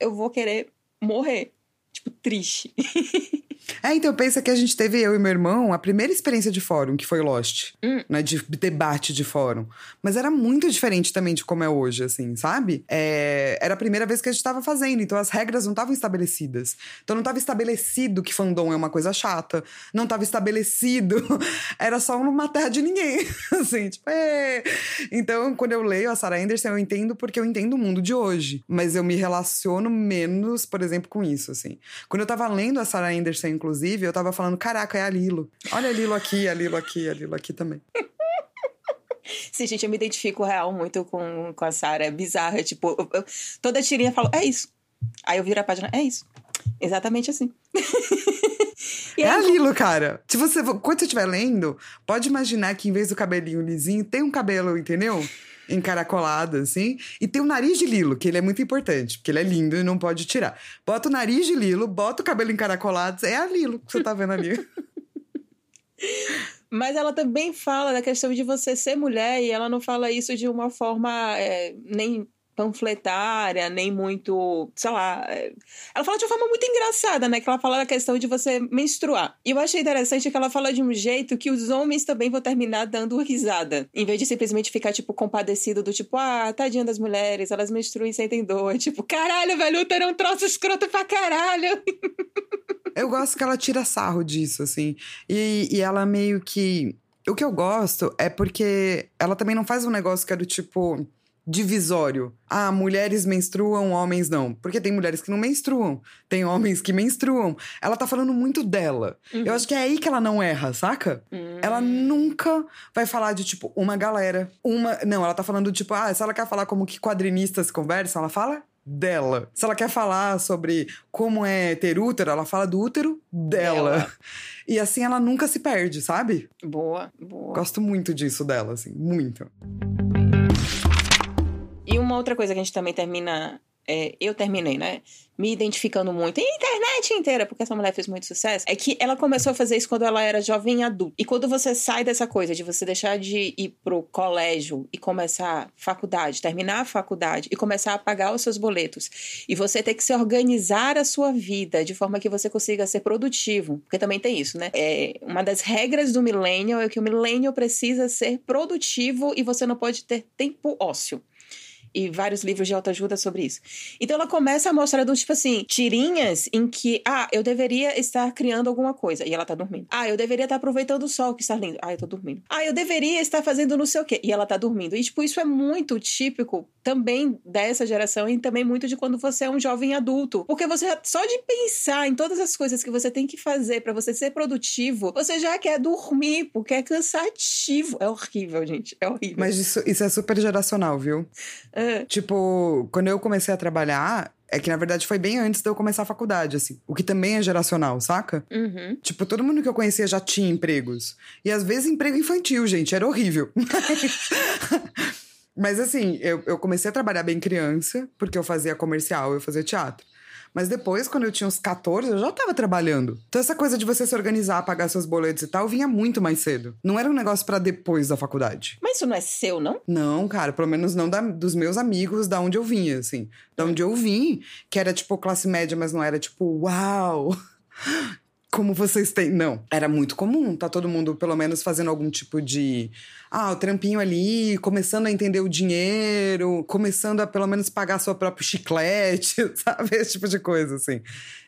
S2: eu vou querer morrer. Tipo, triste. [laughs]
S1: É, então pensa que a gente teve, eu e meu irmão, a primeira experiência de fórum, que foi Lost, hum. né? De debate de fórum. Mas era muito diferente também de como é hoje, assim, sabe? É, era a primeira vez que a gente tava fazendo, então as regras não estavam estabelecidas. Então não estava estabelecido que fandom é uma coisa chata. Não estava estabelecido. [laughs] era só uma terra de ninguém. [laughs] assim, tipo, é. Então, quando eu leio a Sarah Anderson, eu entendo porque eu entendo o mundo de hoje. Mas eu me relaciono menos, por exemplo, com isso, assim. Quando eu tava lendo a Sarah Anderson inclusive, eu tava falando: caraca, é a Lilo. Olha a Lilo aqui, a Lilo aqui, a Lilo aqui também. [laughs]
S2: Sim, gente, eu me identifico real muito com, com a Sarah. É bizarro. É tipo, eu, eu, toda tirinha fala, é isso. Aí eu viro a página, é isso. Exatamente assim. [laughs]
S1: é aí, a Lilo, cara. Se você, quando você estiver lendo, pode imaginar que em vez do cabelinho lisinho, tem um cabelo, entendeu? encaracolado, assim. E tem o nariz de Lilo, que ele é muito importante, porque ele é lindo e não pode tirar. Bota o nariz de Lilo, bota o cabelo encaracolado, é a Lilo que você tá vendo ali. [laughs]
S2: Mas ela também fala da questão de você ser mulher e ela não fala isso de uma forma é, nem panfletária, nem muito, sei lá. é, Ela fala de uma forma muito engraçada, né? Que ela fala da questão de você menstruar. E eu achei interessante que ela fala de um jeito que os homens também vão terminar dando risada. Em vez de simplesmente ficar, tipo, compadecido do tipo, ah, tadinha das mulheres, elas menstruam e sentem dor. [laughs] Tipo, caralho, velho, útero é um troço escroto pra caralho.
S1: Eu gosto que ela tira sarro disso, assim. E, e ela meio que. O que eu gosto é porque ela também não faz um negócio que é do tipo divisório. Ah, mulheres menstruam, homens não. Porque tem mulheres que não menstruam, tem homens que menstruam. Ela tá falando muito dela. Eu acho que é aí que ela não erra, saca? Ela nunca vai falar de tipo uma galera, uma, não, ela tá falando tipo, ah, se ela quer falar como que quadrinistas conversam, ela fala dela. Se ela quer falar sobre como é ter útero, ela fala do útero dela.
S2: Dela. [laughs]
S1: E assim ela nunca se perde, sabe?
S2: Boa, boa.
S1: Gosto muito disso dela, assim, muito.
S2: E uma outra coisa que a gente também termina. é, eu terminei, né? Me identificando muito. E a internet inteira, porque essa mulher fez muito sucesso. É que ela começou a fazer isso quando ela era jovem adulta. E quando você sai dessa coisa de você deixar de ir pro colégio e começar faculdade, terminar a faculdade e começar a pagar os seus boletos. E você ter que se organizar a sua vida de forma que você consiga ser produtivo. Porque também tem isso, né? É, uma das regras do millennial é que o millennial precisa ser produtivo e você não pode ter tempo ósseo e vários livros de autoajuda sobre isso. Então ela começa a mostrar do tipo assim, tirinhas em que, ah, eu deveria estar criando alguma coisa e ela tá dormindo. Ah, eu deveria estar aproveitando o sol que está lindo. Ah, eu tô dormindo. Ah, eu deveria estar fazendo não sei o quê e ela tá dormindo. E tipo, isso é muito típico também dessa geração e também muito de quando você é um jovem adulto, porque você só de pensar em todas as coisas que você tem que fazer para você ser produtivo, você já quer dormir, porque é cansativo. É horrível, gente. É horrível.
S1: Mas isso, isso é super geracional, viu? [laughs] Tipo, quando eu comecei a trabalhar, é que na verdade foi bem antes de eu começar a faculdade, assim. O que também é geracional, saca?
S2: uhum.
S1: Tipo, todo mundo que eu conhecia já tinha empregos. E às vezes emprego infantil, gente, era horrível. [laughs] Mas assim, eu, eu comecei a trabalhar bem criança, porque eu fazia comercial, eu fazia teatro. Mas depois, quando eu tinha uns 14, eu já tava trabalhando. Então, essa coisa de você se organizar, pagar seus boletos e tal, vinha muito mais cedo. Não era um negócio pra depois da faculdade.
S2: Mas isso não é seu, não?
S1: Não, cara, pelo menos não da- dos meus amigos, da onde eu vinha, assim. Da onde eu vim, que era tipo classe média, mas não era tipo, uau! Como vocês têm. Não. Era muito comum. Tá todo mundo, pelo menos, fazendo algum tipo de. Ah, o trampinho ali, começando a entender o dinheiro, começando a pelo menos pagar seu próprio chiclete, [laughs] sabe? Esse tipo de coisa, assim.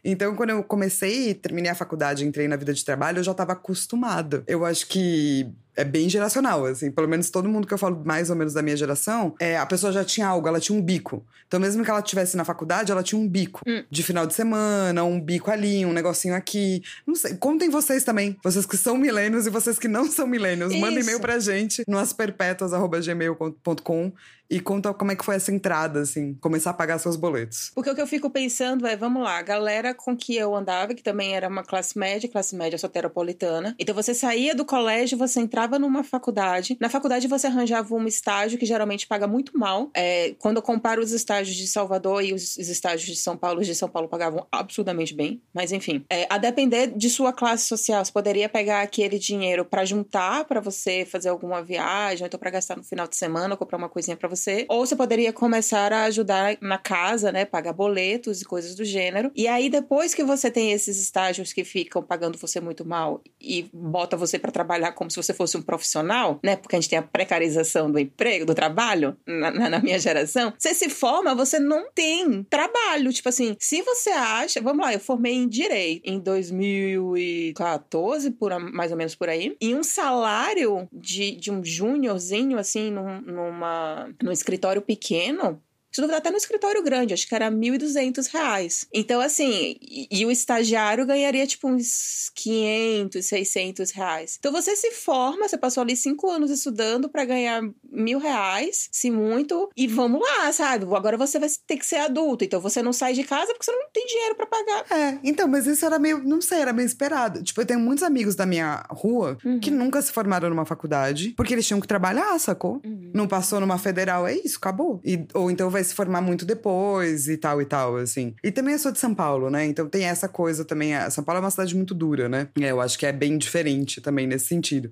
S1: Então, quando eu comecei, terminei a faculdade, entrei na vida de trabalho, eu já tava acostumada. Eu acho que é bem geracional, assim. Pelo menos todo mundo que eu falo mais ou menos da minha geração, é, a pessoa já tinha algo, ela tinha um bico. Então, mesmo que ela estivesse na faculdade, ela tinha um bico. De final de semana, um bico ali, um negocinho aqui. Não sei. Contem vocês também. Vocês que são milênios e vocês que não são milênios. Mandem e-mail pra gente no asperpetuas.gmail.com e conta como é que foi essa entrada, assim. Começar a pagar seus boletos.
S2: Porque o que eu fico pensando é, vamos lá, a galera com que eu andava, que também era uma classe média, classe média soteropolitana. Então você saía do colégio, você entrava numa faculdade. Na faculdade você arranjava um estágio que geralmente paga muito mal. É, quando eu comparo os estágios de Salvador e os, os estágios de São Paulo, os de São Paulo pagavam absurdamente bem. Mas enfim, é, a depender de sua classe social, você poderia pegar aquele dinheiro pra juntar pra você fazer alguma viagem, ou então pra gastar no final de semana, comprar uma coisinha pra você. Ou você poderia começar a ajudar na casa, né? Pagar boletos e coisas do gênero. E aí, depois que você tem esses estágios que ficam pagando você muito mal e bota você pra trabalhar como se você fosse um profissional, né? Porque a gente tem a precarização do emprego, do trabalho, na, na- minha geração. Você se forma, você não tem trabalho. Tipo assim, se você acha. Vamos lá, eu formei em Direito em 2014, por, mais ou menos por aí. E um salário de, de um júniorzinho, assim, num, numa, num escritório pequeno. Se duvidar, até no escritório grande, acho que era 1.200 reais. Então, assim, e, e o estagiário ganharia, tipo, uns 500, 600 reais. Então, você se forma, você passou ali cinco anos estudando pra ganhar mil reais, se muito, e vamos lá, sabe? Agora você vai ter que ser adulto, então você não sai de casa porque você não tem dinheiro pra pagar.
S1: É, então, mas isso era meio, não sei, era meio esperado. Tipo, eu tenho muitos amigos da minha rua que nunca se formaram numa faculdade, porque eles tinham que trabalhar, sacou? Não passou numa federal, é isso, acabou. E, ou então vai se formar muito depois e tal e tal, assim. E também eu sou de São Paulo, né? Então tem essa coisa também. São Paulo é uma cidade muito dura, né? É, eu acho que é bem diferente também nesse sentido.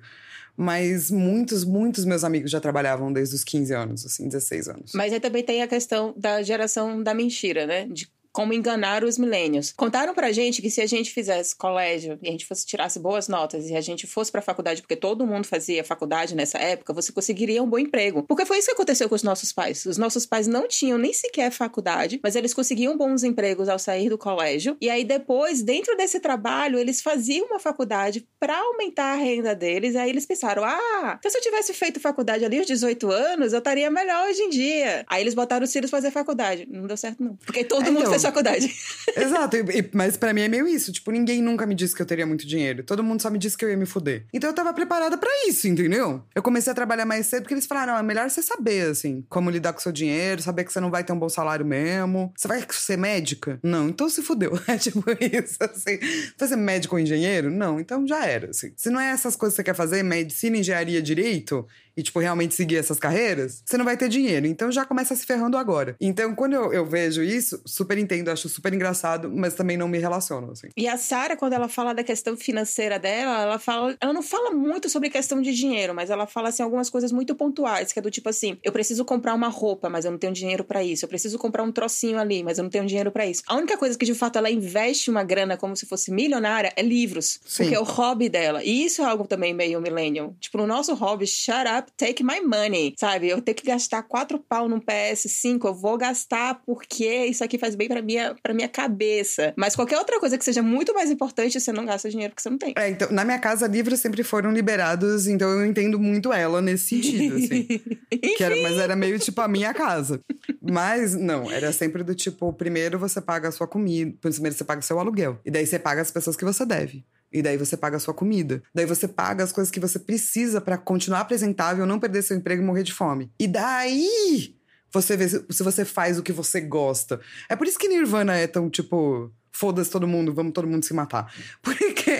S1: Mas muitos, muitos meus amigos já trabalhavam desde os 15 anos, assim, 16 anos.
S2: Mas aí também tem a questão da geração da mentira, né? De como enganar os milênios. Contaram pra gente que se a gente fizesse colégio e a gente fosse tirasse boas notas e a gente fosse pra faculdade, porque todo mundo fazia faculdade nessa época, você conseguiria um bom emprego. Porque foi isso que aconteceu com os nossos pais. Os nossos pais não tinham nem sequer faculdade, mas eles conseguiam bons empregos ao sair do colégio. E aí depois, dentro desse trabalho, eles faziam uma faculdade para aumentar a renda deles. E aí eles pensaram: "Ah, então se eu tivesse feito faculdade ali aos 18 anos, eu estaria melhor hoje em dia". Aí eles botaram os filhos fazer faculdade. Não deu certo não. Porque todo
S1: É,
S2: mundo
S1: então,
S2: fez faculdade. [laughs]
S1: Exato, e- mas pra mim é meio isso. Tipo, ninguém nunca me disse que eu teria muito dinheiro. Todo mundo só me disse que eu ia me fuder. Então eu tava preparada pra isso, entendeu? Eu comecei a trabalhar mais cedo porque eles falaram: não, é melhor você saber, assim, como lidar com o seu dinheiro, saber que você não vai ter um bom salário mesmo. Você vai ser médica? Não, então se fudeu. [laughs] É tipo isso, assim. Fazer médico ou engenheiro? Não, então já era, assim. Se não é essas coisas que você quer fazer, medicina, engenharia, direito, e, tipo, realmente seguir essas carreiras, você não vai ter dinheiro. Então já começa se ferrando agora. Então, quando eu, eu vejo isso, super entendo, acho super engraçado, mas também não me relaciono, assim.
S2: E a Sara, quando ela fala da questão financeira dela, ela fala, ela não fala muito sobre questão de dinheiro, mas ela fala assim algumas coisas muito pontuais, que é do tipo assim, eu preciso comprar uma roupa, mas eu não tenho dinheiro pra isso. Eu preciso comprar um trocinho ali, mas eu não tenho dinheiro pra isso. A única coisa que de fato ela investe uma grana como se fosse milionária é livros,
S1: Sim.
S2: porque é o hobby dela. E isso é algo também meio millennial. Tipo, no nosso hobby, shut up, take my money, sabe? Eu tenho que gastar quatro pau num PS5, eu vou gastar porque isso aqui faz bem pra minha, pra minha cabeça. Mas qualquer outra coisa que seja muito mais importante, você não gasta dinheiro que você não tem.
S1: É, então, na minha casa, livros sempre foram liberados, então eu entendo muito ela nesse sentido, assim. [laughs] Que era, mas era meio tipo a [laughs] minha casa. Mas, não, era sempre do tipo: primeiro você paga a sua comida, primeiro você paga o seu aluguel. E daí você paga as pessoas que você deve. E daí você paga a sua comida. Daí você paga as coisas que você precisa pra continuar apresentável, não perder seu emprego e morrer de fome. E daí você vê se se você faz o que você gosta. É por isso que Nirvana é tão tipo. Foda-se todo mundo, vamos todo mundo se matar. [laughs] Porque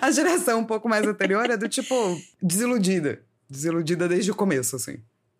S1: a geração um pouco mais anterior é do tipo desiludida. Desiludida desde o começo, assim.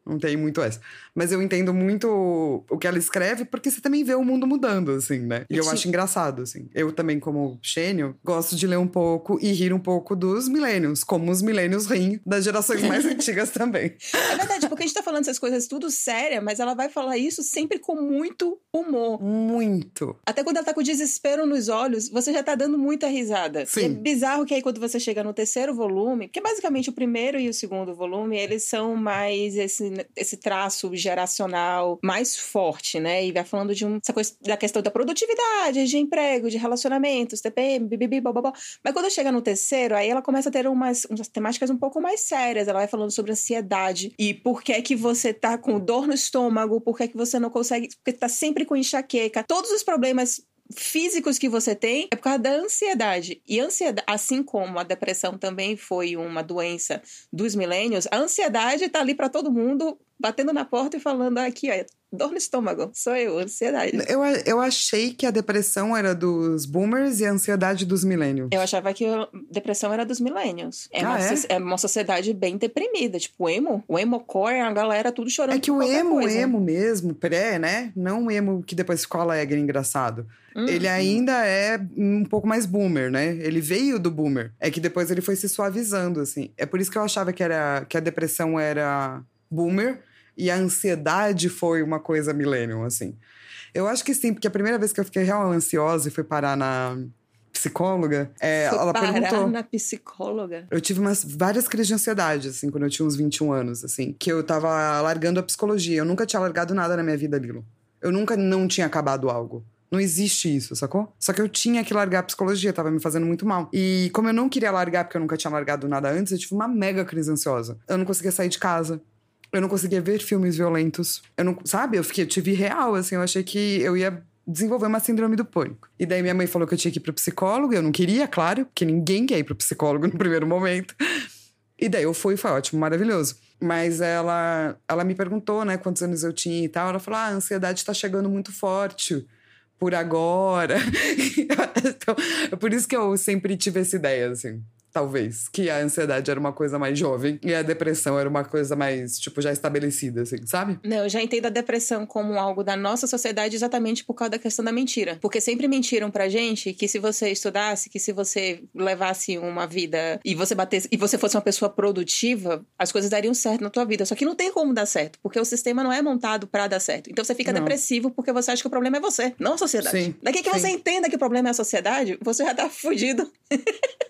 S1: Não tem muito essa. Mas eu entendo muito o que ela escreve, porque você também vê o mundo mudando, assim, né? E eu
S2: Sim.
S1: acho engraçado, assim. Eu também, como Xênio, gosto de ler um pouco e rir um pouco dos milênios, como os milênios riem das gerações mais [laughs] antigas também.
S2: É verdade, porque a gente tá falando essas coisas tudo séria, mas ela vai falar isso sempre com muito humor.
S1: Muito.
S2: Até quando ela tá com desespero nos olhos, você já tá dando muita risada.
S1: Sim.
S2: E é bizarro que aí quando você chega no terceiro volume, que basicamente o primeiro e o segundo volume, eles são mais esse, esse traço geracional mais forte, né? E vai falando de um, essa coisa da questão da produtividade, de emprego, de relacionamentos, TPM, bibibi, bababá. Mas quando chega no terceiro, aí ela começa a ter umas, umas temáticas um pouco mais sérias. Ela vai falando sobre ansiedade e por que que você tá com dor no estômago, por que que você não consegue, porque tá sempre com enxaqueca. Todos os problemas físicos que você tem é por causa da ansiedade. E ansiedade, assim como a depressão também foi uma doença dos milênios, a ansiedade tá ali para todo mundo, batendo na porta e falando aqui, ó, dor no estômago, sou eu, ansiedade.
S1: Eu, eu achei que a depressão era dos boomers e a ansiedade dos milênios.
S2: Eu achava que a depressão era dos millennials. É,
S1: Ah,
S2: uma,
S1: é?
S2: é uma sociedade bem deprimida. Tipo, o emo. O emo core, a galera tudo chorando
S1: É que o emo,
S2: coisa.
S1: emo mesmo, pré, né? Não o emo que depois ficou alegre, engraçado.
S2: Hum.
S1: Ele ainda é um pouco mais boomer, né? Ele veio do boomer. É que depois ele foi se suavizando, assim. É por isso que eu achava que, era, que a depressão era boomer e a ansiedade foi uma coisa millennium, assim. Eu acho que sim, porque a primeira vez que eu fiquei real ansiosa e fui parar na psicóloga, é,
S2: Foi
S1: ela
S2: parar
S1: perguntou.
S2: na psicóloga.
S1: Eu tive umas várias crises de ansiedade, assim, quando eu tinha uns 21 anos, assim, que eu tava largando a psicologia. Eu nunca tinha largado nada na minha vida, Lilo. Eu nunca não tinha acabado algo. Não existe isso, sacou? Só que eu tinha que largar a psicologia, tava me fazendo muito mal. E como eu não queria largar, porque eu nunca tinha largado nada antes, eu tive uma mega crise ansiosa. Eu não conseguia sair de casa. Eu não conseguia ver filmes violentos. Eu não, sabe? Eu fiquei, eu tive real, assim, eu achei que eu ia desenvolver uma síndrome do pânico. E daí minha mãe falou que eu tinha que ir pro psicólogo, eu não queria, claro, porque ninguém quer ir pro psicólogo no primeiro momento. E daí eu fui, foi ótimo, maravilhoso. Mas ela, ela me perguntou, né, quantos anos eu tinha e tal. Ela falou: ah, a ansiedade tá chegando muito forte por agora. [laughs] então, é por isso que eu sempre tive essa ideia, assim. Talvez. Que a ansiedade era uma coisa mais jovem e a depressão era uma coisa mais, tipo, já estabelecida, assim, sabe?
S2: Não, eu já entendo a depressão como algo da nossa sociedade exatamente por causa da questão da mentira. Porque sempre mentiram pra gente que se você estudasse, que se você levasse uma vida e você batesse e você fosse uma pessoa produtiva, as coisas dariam certo na tua vida. Só que não tem como dar certo, porque o sistema não é montado pra dar certo. Então você fica
S1: Não.
S2: depressivo porque você acha que o problema é você, não a sociedade.
S1: Sim,
S2: Daqui que
S1: sim.
S2: você entenda que o problema é a sociedade, você já tá fudido. [laughs]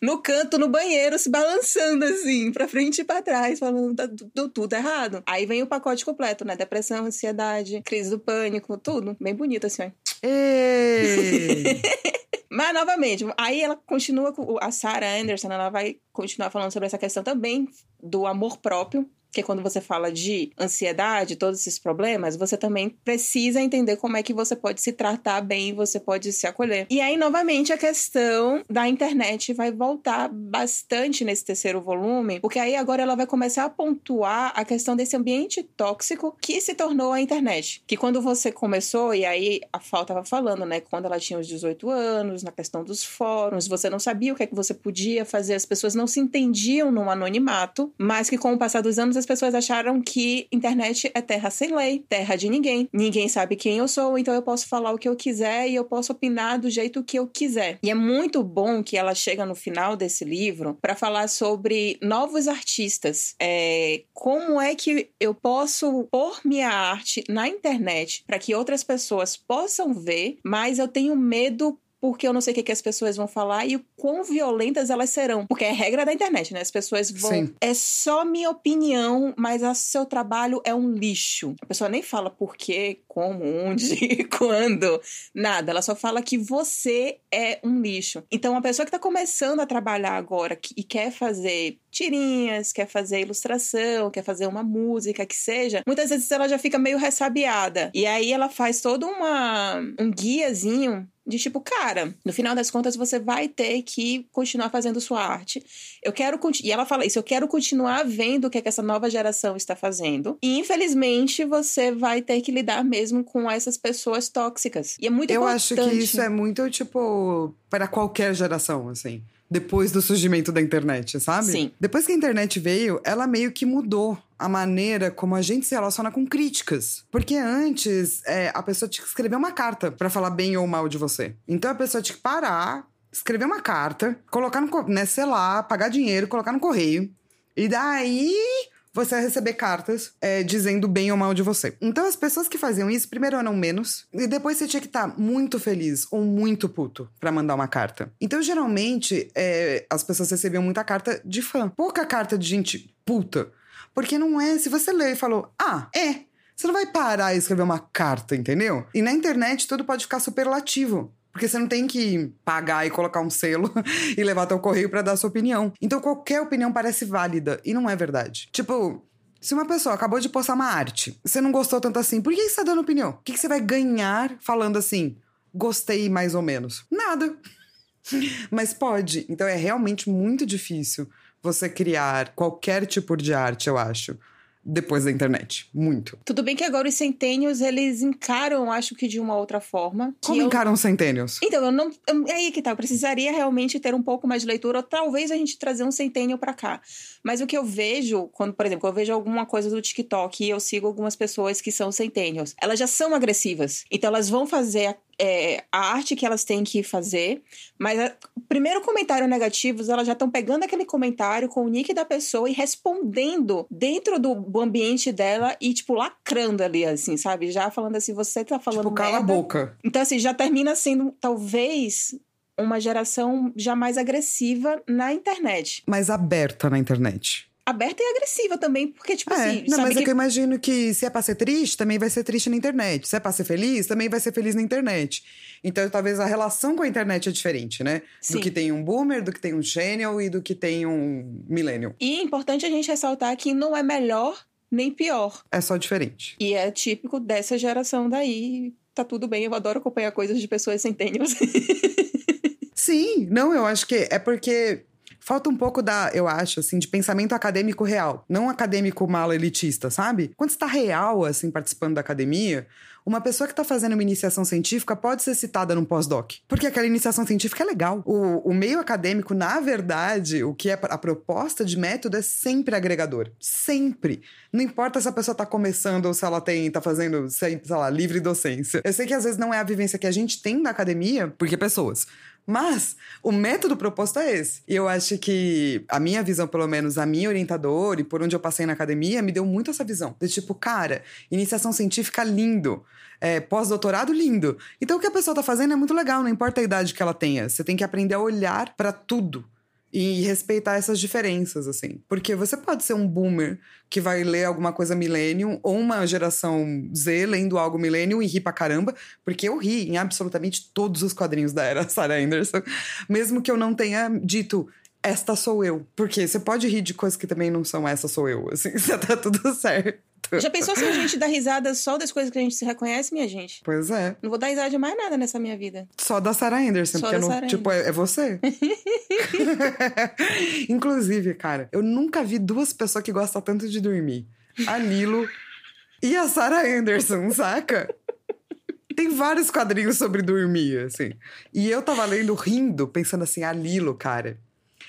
S2: no canto, no banheiro, se balançando assim, pra frente e pra trás, falando tá tudo, tudo errado. Aí vem o pacote completo, né? Depressão, ansiedade, crise do pânico, tudo. Bem bonito assim, ó.
S1: Ei! [laughs]
S2: Mas, novamente, aí ela continua com. A Sarah Anderson, ela vai continuar falando sobre essa questão também do amor próprio. Porque quando você fala de ansiedade, todos esses problemas, você também precisa entender como é que você pode se tratar bem, você pode se acolher. E aí, novamente, a questão da internet vai voltar bastante nesse terceiro volume, porque aí agora ela vai começar a pontuar a questão desse ambiente tóxico que se tornou a internet. Que quando você começou, e aí a Fal tava falando, né? Quando ela tinha os 18 anos, na questão dos fóruns, você não sabia o que é que você podia fazer, as pessoas não se entendiam no anonimato, mas que com o passar dos anos as pessoas acharam que internet é terra sem lei, terra de ninguém. Ninguém sabe quem eu sou, então eu posso falar o que eu quiser e eu posso opinar do jeito que eu quiser. E é muito bom que ela chega no final desse livro para falar sobre novos artistas. É, como é que eu posso pôr minha arte na internet para que outras pessoas possam ver, mas eu tenho medo porque eu não sei o que, que as pessoas vão falar e o quão violentas elas serão. Porque é regra da internet, né? As pessoas vão.
S1: Sim.
S2: É só minha opinião, mas o seu trabalho é um lixo. A pessoa nem fala por quê, como, onde, [laughs] quando, nada. Ela só fala que você é um lixo. Então, a pessoa que tá começando a trabalhar agora e quer fazer tirinhas, quer fazer ilustração, quer fazer uma música, que seja, muitas vezes ela já fica meio ressabiada. E aí ela faz todo uma, um guiazinho de tipo, cara, no final das contas você vai ter que continuar fazendo sua arte. Eu quero e ela fala isso, eu quero continuar vendo o que, é que essa nova geração está fazendo. E infelizmente você vai ter que lidar mesmo com essas pessoas tóxicas. E é muito
S1: Eu
S2: importante.
S1: acho que isso é muito, tipo, para qualquer geração, assim. Depois do surgimento da internet, sabe?
S2: Sim.
S1: Depois que a internet veio, ela meio que mudou a maneira como a gente se relaciona com críticas. Porque antes, é, a pessoa tinha que escrever uma carta pra falar bem ou mal de você. Então a pessoa tinha que parar, escrever uma carta, colocar no, né, sei lá, pagar dinheiro, colocar no correio. E daí você vai receber cartas é, dizendo bem ou mal de você. Então, as pessoas que faziam isso, primeiro eram menos, e depois você tinha que estar muito feliz ou muito puto pra mandar uma carta. Então, geralmente, é, as pessoas recebiam muita carta de fã. Pouca carta de gente puta. Porque não é. Se você leu e falou, ah, é. Você não vai parar e escrever uma carta, entendeu? E na internet tudo pode ficar superlativo. Porque você não tem que pagar e colocar um selo [laughs] e levar até o correio pra dar sua opinião. Então qualquer opinião parece válida e não é verdade. Tipo, se uma pessoa acabou de postar uma arte, você não gostou tanto assim, por que você tá dando opinião? O que você vai ganhar falando assim? Gostei mais ou menos. Nada. [laughs] Mas pode. Então é realmente muito difícil você criar qualquer tipo de arte, eu acho, depois da internet. Muito.
S2: Tudo bem que agora os centênios, eles encaram, acho que de uma outra forma.
S1: Como
S2: eu-
S1: encaram centênios?
S2: Então, eu não. eu- É aí que tá. Eu precisaria realmente ter um pouco mais de leitura, ou talvez a gente trazer um centênio pra cá. Mas o que eu vejo, quando, por exemplo, eu vejo alguma coisa do TikTok e eu sigo algumas pessoas que são centênios, elas já são agressivas. Então, elas vão fazer a, é, a arte que elas têm que fazer, mas a- primeiro comentário negativo, elas já estão pegando aquele comentário com o nick da pessoa e respondendo dentro do, ambiente dela e, tipo, lacrando ali, assim, sabe? Já falando assim, você tá falando.
S1: Tipo, cala a
S2: merda.
S1: boca.
S2: Então, assim, já termina sendo, talvez, uma geração já mais agressiva na internet.
S1: Mas aberta na internet.
S2: Aberta e agressiva também, porque, tipo
S1: é,
S2: assim,
S1: não, mas
S2: que...
S1: é que eu imagino que se é pra ser triste, também vai ser triste na internet. Se é pra ser feliz, também vai ser feliz na internet. Então, talvez a relação com a internet é diferente, né?
S2: Sim.
S1: Do que tem um boomer, do que tem um channel e do que tem um millennial.
S2: E é importante a gente ressaltar que não é melhor nem pior.
S1: É só diferente.
S2: E é típico dessa geração daí. Tá tudo bem, eu adoro acompanhar coisas de pessoas centênios. [laughs]
S1: Sim, não, eu acho que é porque falta um pouco da, eu acho, assim, de pensamento acadêmico real. Não acadêmico mal elitista, sabe? Quando você tá real, assim, participando da academia, uma pessoa que está fazendo uma iniciação científica pode ser citada num pós-doc. Porque aquela iniciação científica é legal. O, o meio acadêmico, na verdade, o que é a proposta de método é sempre agregador. Sempre. Não importa se a pessoa está começando ou se ela tem, tá fazendo, sei, sei lá, livre docência. Eu sei que às vezes não é a vivência que a gente tem na academia, porque pessoas. Mas o método proposto é esse. E eu acho que a minha visão, pelo menos, a minha orientadora e por onde eu passei na academia, me deu muito essa visão. De tipo, cara, iniciação científica lindo. É, pós-doutorado lindo. Então o que a pessoa tá fazendo é muito legal, não importa a idade que ela tenha. Você tem que aprender a olhar para tudo e respeitar essas diferenças, assim. Porque você pode ser um boomer que vai ler alguma coisa millennium, ou uma geração Z lendo algo millennium e ri pra caramba, porque eu ri em absolutamente todos os quadrinhos da era [laughs] Sarah Anderson, mesmo que eu não tenha dito esta sou eu. Porque você pode rir de coisas que também não são essa sou eu, assim, [laughs] tá tudo certo.
S2: Já pensou se a gente dá risada só das coisas que a gente se reconhece, minha gente?
S1: Pois é.
S2: Não vou dar risada de mais nada nessa minha vida.
S1: Só da Sarah Anderson,
S2: Só
S1: porque
S2: da
S1: não,
S2: Sarah
S1: tipo, é, é você. [laughs] Inclusive, cara, eu nunca vi duas pessoas que gostam tanto de dormir. A Lilo e a Sarah Anderson, saca? Tem vários quadrinhos sobre dormir, assim. E eu tava lendo rindo, pensando assim, a Lilo, cara.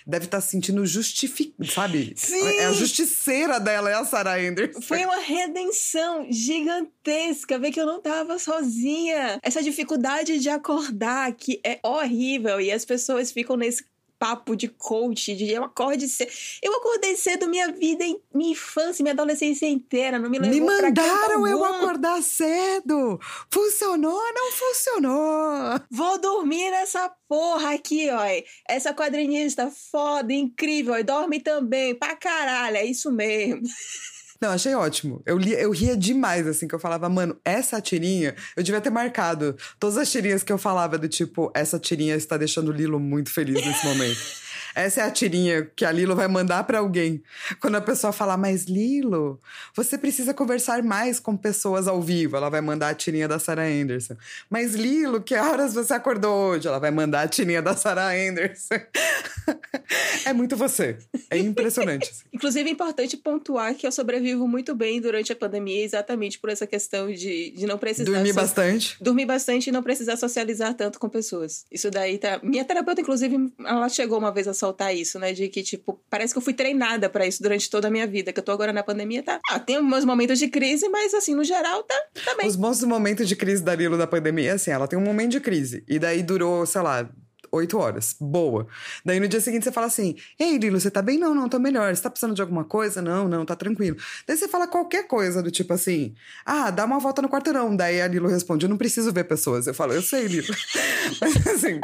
S1: Deve estar se sentindo justificado, sabe?
S2: Sim!
S1: É a justiceira dela, é a Sarah Anderson.
S2: Foi uma redenção gigantesca ver que eu não tava sozinha. Essa dificuldade de acordar que é horrível e as pessoas ficam nesse papo de coach, de eu acorde cedo. Eu acordei cedo minha vida, minha infância, minha adolescência inteira, não me levou
S1: Me mandaram eu acordar cedo! Funcionou, não funcionou!
S2: Vou dormir nessa porra aqui, ó. Essa quadrinista foda, incrível, e dorme também, pra caralho, é isso mesmo. [laughs]
S1: Não, achei ótimo. Eu, li, eu ria demais, assim, que eu falava, mano, essa tirinha, eu devia ter marcado todas as tirinhas que eu falava do tipo, essa tirinha está deixando o Lilo muito feliz nesse momento. Essa é a tirinha que a Lilo vai mandar pra alguém. Quando a pessoa falar, mas Lilo, você precisa conversar mais com pessoas ao vivo. Ela vai mandar a tirinha da Sarah Anderson. Mas Lilo, que horas você acordou hoje? Ela vai mandar a tirinha da Sarah Anderson. [laughs] é muito você. É impressionante. assim. [laughs]
S2: Inclusive, é importante pontuar que eu sobrevivo muito bem durante a pandemia, exatamente por essa questão de, de não precisar.
S1: Dormir
S2: so-
S1: bastante.
S2: Dormir bastante e não precisar socializar tanto com pessoas. Isso daí tá. Minha terapeuta, inclusive, ela chegou uma vez a soltar isso, né? De que, tipo, parece que eu fui treinada pra isso durante toda a minha vida. Que eu tô agora na pandemia, tá? Ah, tem meus momentos de crise, mas assim, no geral, tá, tá.
S1: Os bons momentos de crise da Lilo da pandemia, assim, ela tem um momento de crise. E daí durou, sei lá, oito horas. Boa. Daí no dia seguinte você fala assim: Ei, Lilo, você tá bem? Não, não, tô melhor. Você tá precisando de alguma coisa? Não, não, tá tranquilo. Daí você fala qualquer coisa do tipo assim: Ah, dá uma volta no quarteirão. Daí a Lilo responde: Eu não preciso ver pessoas. Eu falo: Eu sei, Lilo. [laughs] Mas assim,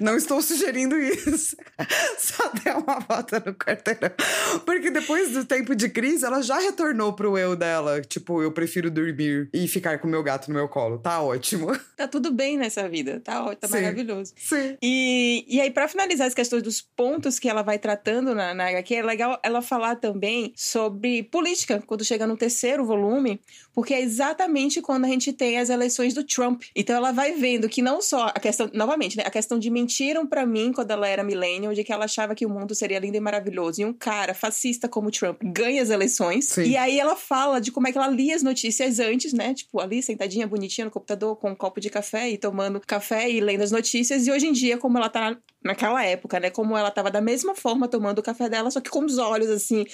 S1: não estou sugerindo isso. [laughs] Só dê uma volta no quarteirão. Porque depois do tempo de crise, ela já retornou pro eu dela. Tipo, eu prefiro dormir e ficar com meu gato no meu colo. Tá ótimo.
S2: Tá tudo bem nessa vida. Tá ótimo, tá
S1: Sim.
S2: maravilhoso.
S1: Sim.
S2: E, e aí, pra finalizar as questões dos pontos que ela vai tratando na, na HQ, é legal ela falar também sobre política, quando chega no terceiro volume, porque é exatamente quando a gente tem as eleições do Trump. Então ela vai vendo que não só a questão, novamente, né, a questão de mentiram pra mim quando ela era millennial, de que ela achava que o mundo seria lindo e maravilhoso, e um cara fascista como Trump ganha as eleições.
S1: Sim.
S2: E aí ela fala de como é que ela lia as notícias antes, né? Tipo, ali sentadinha, bonitinha no computador, com um copo de café e tomando café e lendo as notícias. E hoje em dia, como ela tá naquela época, né? Como ela tava da mesma forma tomando o café dela, só que com os olhos assim,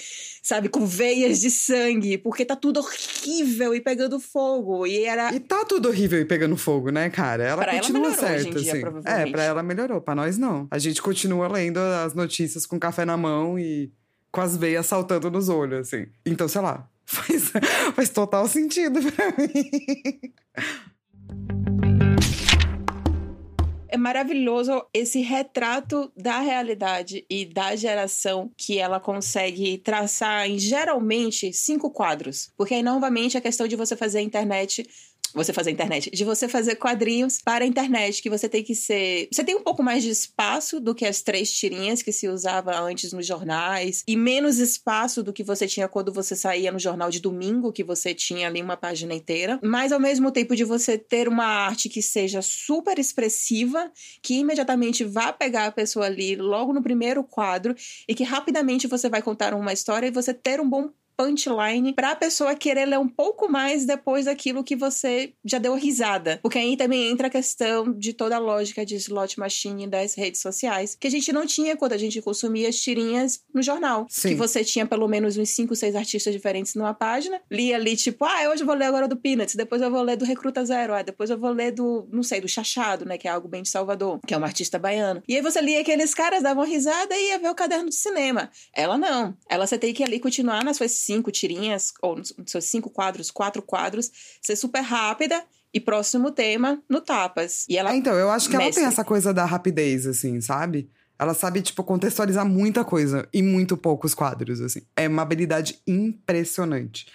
S2: sabe, com veias de sangue, porque tá tudo horrível e pegando fogo. E era.
S1: E tá tudo horrível e pegando fogo, né, cara? Ela
S2: Pra ela
S1: continua
S2: em
S1: certa,
S2: dia,
S1: assim. É, pra ela melhorou, pra nós não. A gente continua lendo as notícias com café na mão e com as veias saltando nos olhos, assim. Então, sei lá, [laughs] faz, faz total sentido pra mim.
S2: É maravilhoso esse retrato da realidade e da geração que ela consegue traçar em geralmente cinco quadros. Porque aí, novamente, a questão de você fazer a internet você fazer internet, de você fazer quadrinhos para a internet, que você tem que ser. Você tem um pouco mais de espaço do que as três tirinhas que se usava antes nos jornais, e menos espaço do que você tinha quando você saía no jornal de domingo, que você tinha ali uma página inteira, mas ao mesmo tempo de você ter uma arte que seja super expressiva, que imediatamente vá pegar a pessoa ali logo no primeiro quadro e que rapidamente você vai contar uma história e você ter um bom punchline pra pessoa querer ler um pouco mais depois daquilo que você já deu risada. Porque aí também entra a questão de toda a lógica de slot machine das redes sociais, que a gente não tinha quando a gente consumia as tirinhas no jornal.
S1: Sim.
S2: Que você tinha pelo menos uns 5, 6 artistas diferentes numa página, lia ali tipo, ah, hoje eu vou ler agora do Peanuts, depois eu vou ler do Recruta Zero, ah, depois eu vou ler do, não sei, do Chachado, né, que é algo bem de Salvador, que é um artista baiano. E aí você lia aqueles caras, davam risada e ia ver o caderno de cinema. Ela não. Ela você tem que ali continuar nas suas cinco tirinhas, ou nos seus cinco quadros, quatro quadros, ser super rápida e próximo tema no tapas. E ela
S1: É, então, eu acho que ela
S2: mestre.
S1: tem essa coisa da rapidez, assim, sabe? Ela sabe, tipo, contextualizar muita coisa em muito poucos quadros, assim. É uma habilidade impressionante.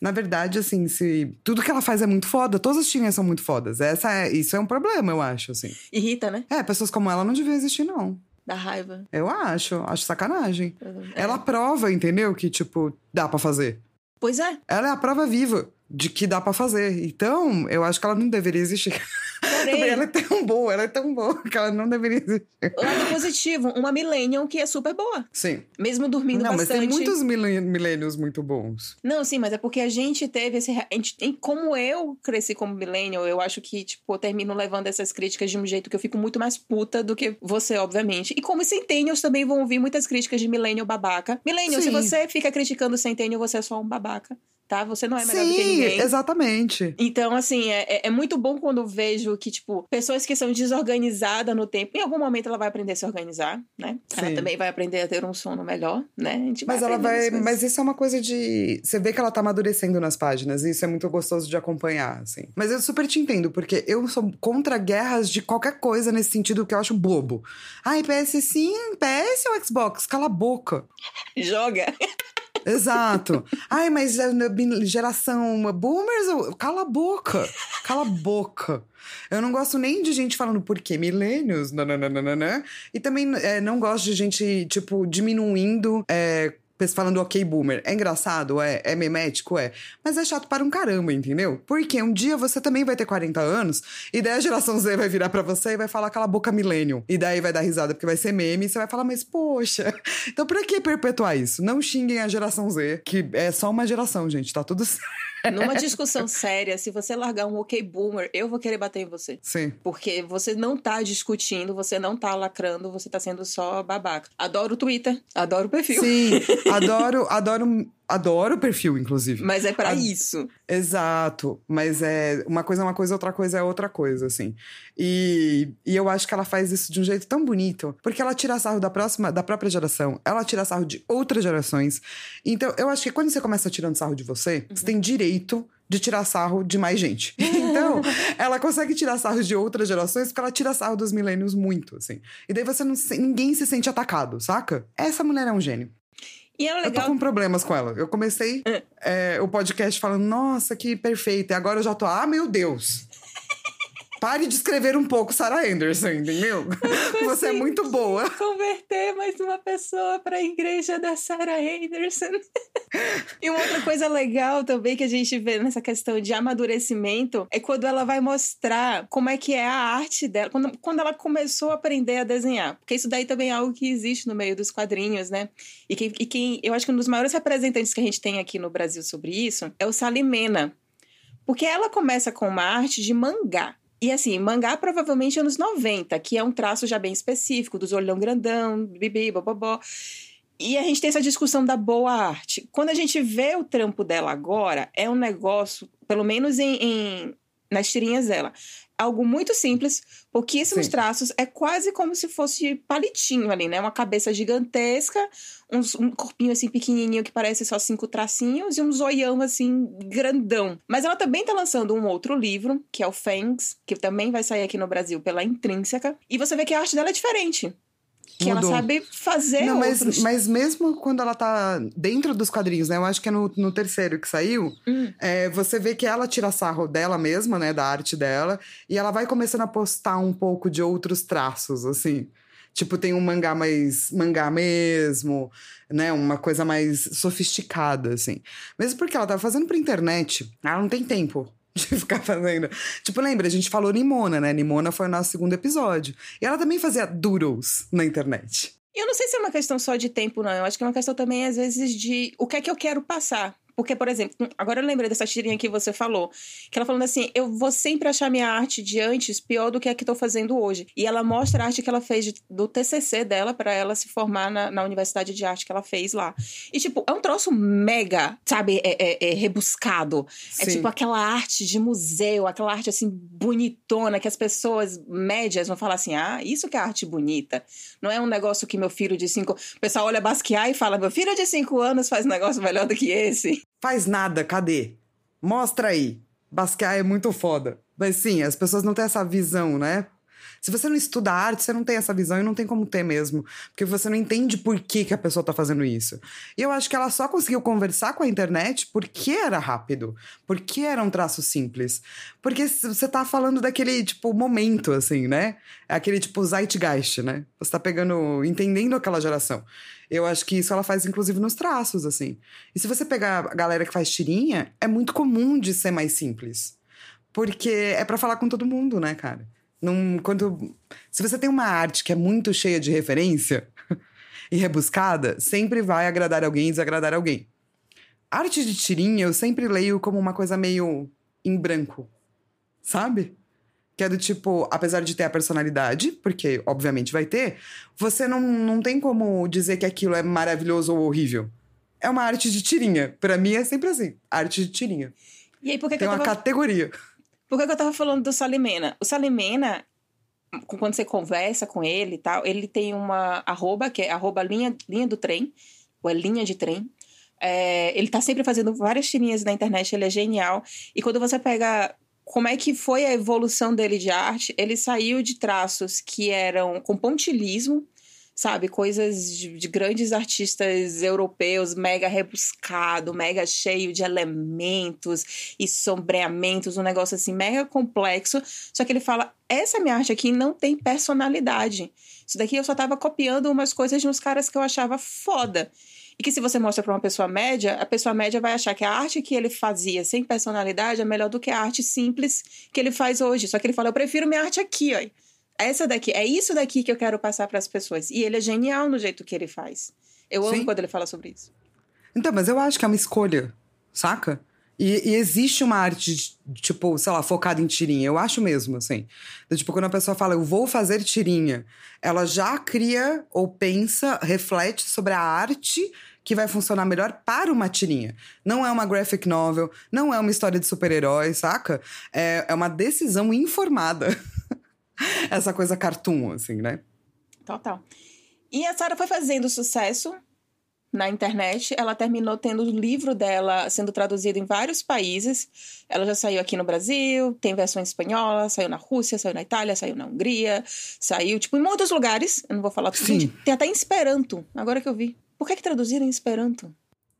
S1: Na verdade, assim, se tudo que ela faz é muito foda, todas as tirinhas são muito fodas. Essa é, isso é um problema, eu acho, assim.
S2: irrita, né?
S1: É, pessoas como ela não deviam existir, não.
S2: Da raiva.
S1: Eu acho, acho sacanagem.
S2: É.
S1: Ela prova, entendeu? Que, tipo, dá pra fazer.
S2: Pois é.
S1: Ela é a prova viva de que dá pra fazer. Então, eu acho que ela não deveria existir. [laughs]
S2: Porém,
S1: ela é tão boa, ela é tão boa [laughs] que ela não deveria existir.
S2: lado positivo, uma millennial que é super boa.
S1: Sim.
S2: Mesmo dormindo
S1: não, mas
S2: bastante.
S1: tem muitos millen- milênios muito bons.
S2: Não, sim, mas é porque a gente teve esse. Gente, como eu cresci como millennial, eu acho que, tipo, eu termino levando essas críticas de um jeito que eu fico muito mais puta do que você, obviamente. E como centennials também vão ouvir muitas críticas de millennial babaca. Millennial, se
S1: Sim.
S2: você fica criticando o centennial, você é só um babaca, tá? Você não é melhor do que
S1: Sim,
S2: ninguém.
S1: exatamente.
S2: Então, assim, é, é- é muito bom quando vejo que, tipo, pessoas que são desorganizadas no tempo, em algum momento ela vai aprender a se organizar, né? Ela
S1: Sim.
S2: também vai aprender a ter um sono melhor, né? A gente
S1: Mas ela vai.
S2: as coisas.
S1: Mas isso é uma coisa de. Você vê que ela tá amadurecendo nas páginas, e isso é muito gostoso de acompanhar, assim. Mas eu super te entendo, porque eu sou contra guerras de qualquer coisa nesse sentido que eu acho bobo. Ai, PS sim, PS ou Xbox? Cala a boca.
S2: Joga.
S1: Exato. Ai, mas é, né, geração boomers, cala a boca. Cala a boca. Eu não gosto nem de gente falando por quê milênios, nananana. E também é, não gosto de gente, tipo, diminuindo. É, Falando ok, boomer. É engraçado, é, é memético, é. Mas é chato para um caramba, entendeu? Porque um dia você também vai ter 40 anos, e daí a geração Z vai virar pra você e vai falar aquela boca millennial. E daí vai dar risada porque vai ser meme, e você vai falar, mas poxa, [laughs] então pra que perpetuar isso? Não xinguem a geração Z, que é só uma geração, gente, tá tudo [laughs] certo.
S2: Numa discussão séria, se você largar um ok boomer, eu vou querer bater em você.
S1: Sim.
S2: Porque você não tá discutindo, você não tá lacrando, você tá sendo só babaca. Adoro o Twitter, adoro o perfil.
S1: Sim, [laughs] adoro, adoro, adoro o perfil, inclusive.
S2: Mas é pra
S1: Ad-
S2: isso.
S1: Exato, mas é uma coisa é uma coisa, outra coisa é outra coisa, assim. E, e eu acho que ela faz isso de um jeito tão bonito, porque ela tira sarro da próxima, da própria geração, ela tira sarro de outras gerações. Então, eu acho que quando você começa tirando sarro de você, você tem direito de tirar sarro de mais gente. [laughs] Então, ela consegue tirar sarro de outras gerações porque ela tira sarro dos milênios muito, assim. E daí você não ninguém se sente atacado, saca? Essa mulher é um gênio.
S2: E é
S1: Eu tô
S2: legal.
S1: com problemas com ela. Eu comecei é, o podcast falando, nossa, que perfeita. E agora eu já tô, ah, meu Deus. Pare de escrever um pouco Sarah Anderson, entendeu? [laughs] [laughs] Você é muito boa.
S2: Converter mais uma pessoa pra igreja da Sarah Anderson. [laughs] e uma outra coisa legal também que a gente vê nessa questão de amadurecimento é quando ela vai mostrar como é que é a arte dela, quando, quando ela começou a aprender a desenhar. Porque isso daí também é algo que existe no meio dos quadrinhos, né? E quem, e quem eu acho que um dos maiores representantes que a gente tem aqui no Brasil sobre isso é o Salimena. Porque ela começa com uma arte de mangá. E assim, mangá provavelmente anos 90, que é um traço já bem específico, dos olhão grandão, bibi, bobobó. E a gente tem essa discussão da boa arte. Quando a gente vê o trampo dela agora, é um negócio, pelo menos em, em- nas tirinhas dela, algo muito simples, pouquíssimos
S1: Sim.
S2: traços, é quase como se fosse palitinho ali, né? Uma cabeça gigantesca, uns- um corpinho assim pequenininho que parece só cinco tracinhos e um zoião assim grandão. Mas ela também tá lançando um outro livro, que é o Fangs, que também vai sair aqui no Brasil pela Intrínseca, e você vê que a arte dela é diferente. Que
S1: Mudou.
S2: ela sabe fazer
S1: Não, mas,
S2: outros.
S1: mas mesmo quando ela tá dentro dos quadrinhos, né? Eu acho que é no, no terceiro que saiu.
S2: Hum.
S1: é, você vê que ela tira sarro dela mesma, né? Da arte dela. E ela vai começando a postar um pouco de outros traços, assim. Tipo, tem um mangá mais mangá mesmo, né? Uma coisa mais sofisticada, assim. Mesmo porque ela tava fazendo pra internet, ela não tem tempo [laughs] de ficar fazendo. Tipo, lembra, a gente falou Nimona, né? Nimona foi o nosso segundo episódio. E ela também fazia doodles na internet.
S2: Eu não sei se é uma questão só de tempo, não. Eu acho que é uma questão também, às vezes, de o que é que eu quero passar. Porque, por exemplo, agora eu lembrei dessa tirinha que você falou, que ela falando assim: eu vou sempre achar minha arte de antes pior do que a que estou fazendo hoje. E ela mostra a arte que ela fez de- do TCC dela para ela se formar na, na universidade de arte que ela fez lá. E, tipo, é um troço mega, sabe, é, é- é rebuscado. É
S1: Sim.
S2: tipo aquela arte de museu, aquela arte assim bonitona que as pessoas médias vão falar assim: ah, isso que é arte bonita. Não é um negócio que meu filho de cinco. O pessoal olha Basquiat e fala: meu filho de cinco anos faz um negócio melhor do que esse.
S1: Faz nada, cadê? Mostra aí. Basquiat é muito foda. Mas sim, as pessoas não têm essa visão, né? Se você não estuda arte, você não tem essa visão e não tem como ter mesmo. Porque você não entende por que, que a pessoa tá fazendo isso. E eu acho que ela só conseguiu conversar com a internet porque era rápido. Porque era um traço simples. Porque você tá falando daquele, tipo, momento, assim, né? É aquele, tipo, zeitgeist, né? Você tá pegando, entendendo aquela geração. Eu acho que isso ela faz, inclusive, nos traços, assim. E se você pegar a galera que faz tirinha, é muito comum de ser mais simples. Porque é pra falar com todo mundo, né, cara? Num, quando, se você tem uma arte que é muito cheia de referência [laughs] e rebuscada, sempre vai agradar alguém e desagradar alguém. Arte de tirinha eu sempre leio como uma coisa meio em branco, sabe? Que é do tipo, apesar de ter a personalidade, porque obviamente vai ter, você não, não tem como dizer que aquilo é maravilhoso ou horrível. É uma arte de tirinha. Pra mim é sempre assim, arte de tirinha.
S2: E aí, por que, que
S1: Tem
S2: eu
S1: uma
S2: tava
S1: categoria.
S2: Por que que eu tava falando do Salimena? O Salimena, quando você conversa com ele e tal, ele tem uma arroba, que é arroba linha, linha do trem, ou é linha de trem. É, ele tá sempre fazendo várias tirinhas na internet, ele é genial. E quando você pega como é que foi a evolução dele de arte, ele saiu de traços que eram com pontilismo, sabe? Coisas de, de grandes artistas europeus, mega rebuscado, mega cheio de elementos e sombreamentos, um negócio assim mega complexo. Só que ele fala: essa minha arte aqui não tem personalidade. Isso daqui eu só tava copiando umas coisas de uns caras que eu achava foda. E que se você mostra para uma pessoa média, a pessoa média vai achar que a arte que ele fazia sem personalidade é melhor do que a arte simples que ele faz hoje. Só que ele fala: eu prefiro minha arte aqui, ó. Essa daqui, é isso daqui que eu quero passar para as pessoas. E ele é genial no jeito que ele faz. Eu amo
S1: Sim.
S2: quando ele fala sobre isso.
S1: Então, mas eu acho que é uma escolha, saca? E, e existe uma arte, de, tipo, sei lá, focada em tirinha. Eu acho mesmo, assim. Tipo, quando a pessoa fala, eu vou fazer tirinha, ela já cria ou pensa, reflete sobre a arte que vai funcionar melhor para uma tirinha. Não é uma graphic novel, não é uma história de super-herói, saca? É, é uma decisão informada. [laughs] [laughs] Essa coisa cartoon, assim, né?
S2: Total. E a Sarah foi fazendo sucesso na internet. Ela terminou tendo o livro dela sendo traduzido em vários países. Ela já saiu aqui no Brasil, tem versão espanhola, saiu na Rússia, saiu na Itália, saiu na Hungria, saiu, tipo, em muitos lugares. Eu não vou falar tudo.
S1: Sim.
S2: Gente, Tem até em Esperanto, agora que eu vi. Por que, que traduziram em Esperanto?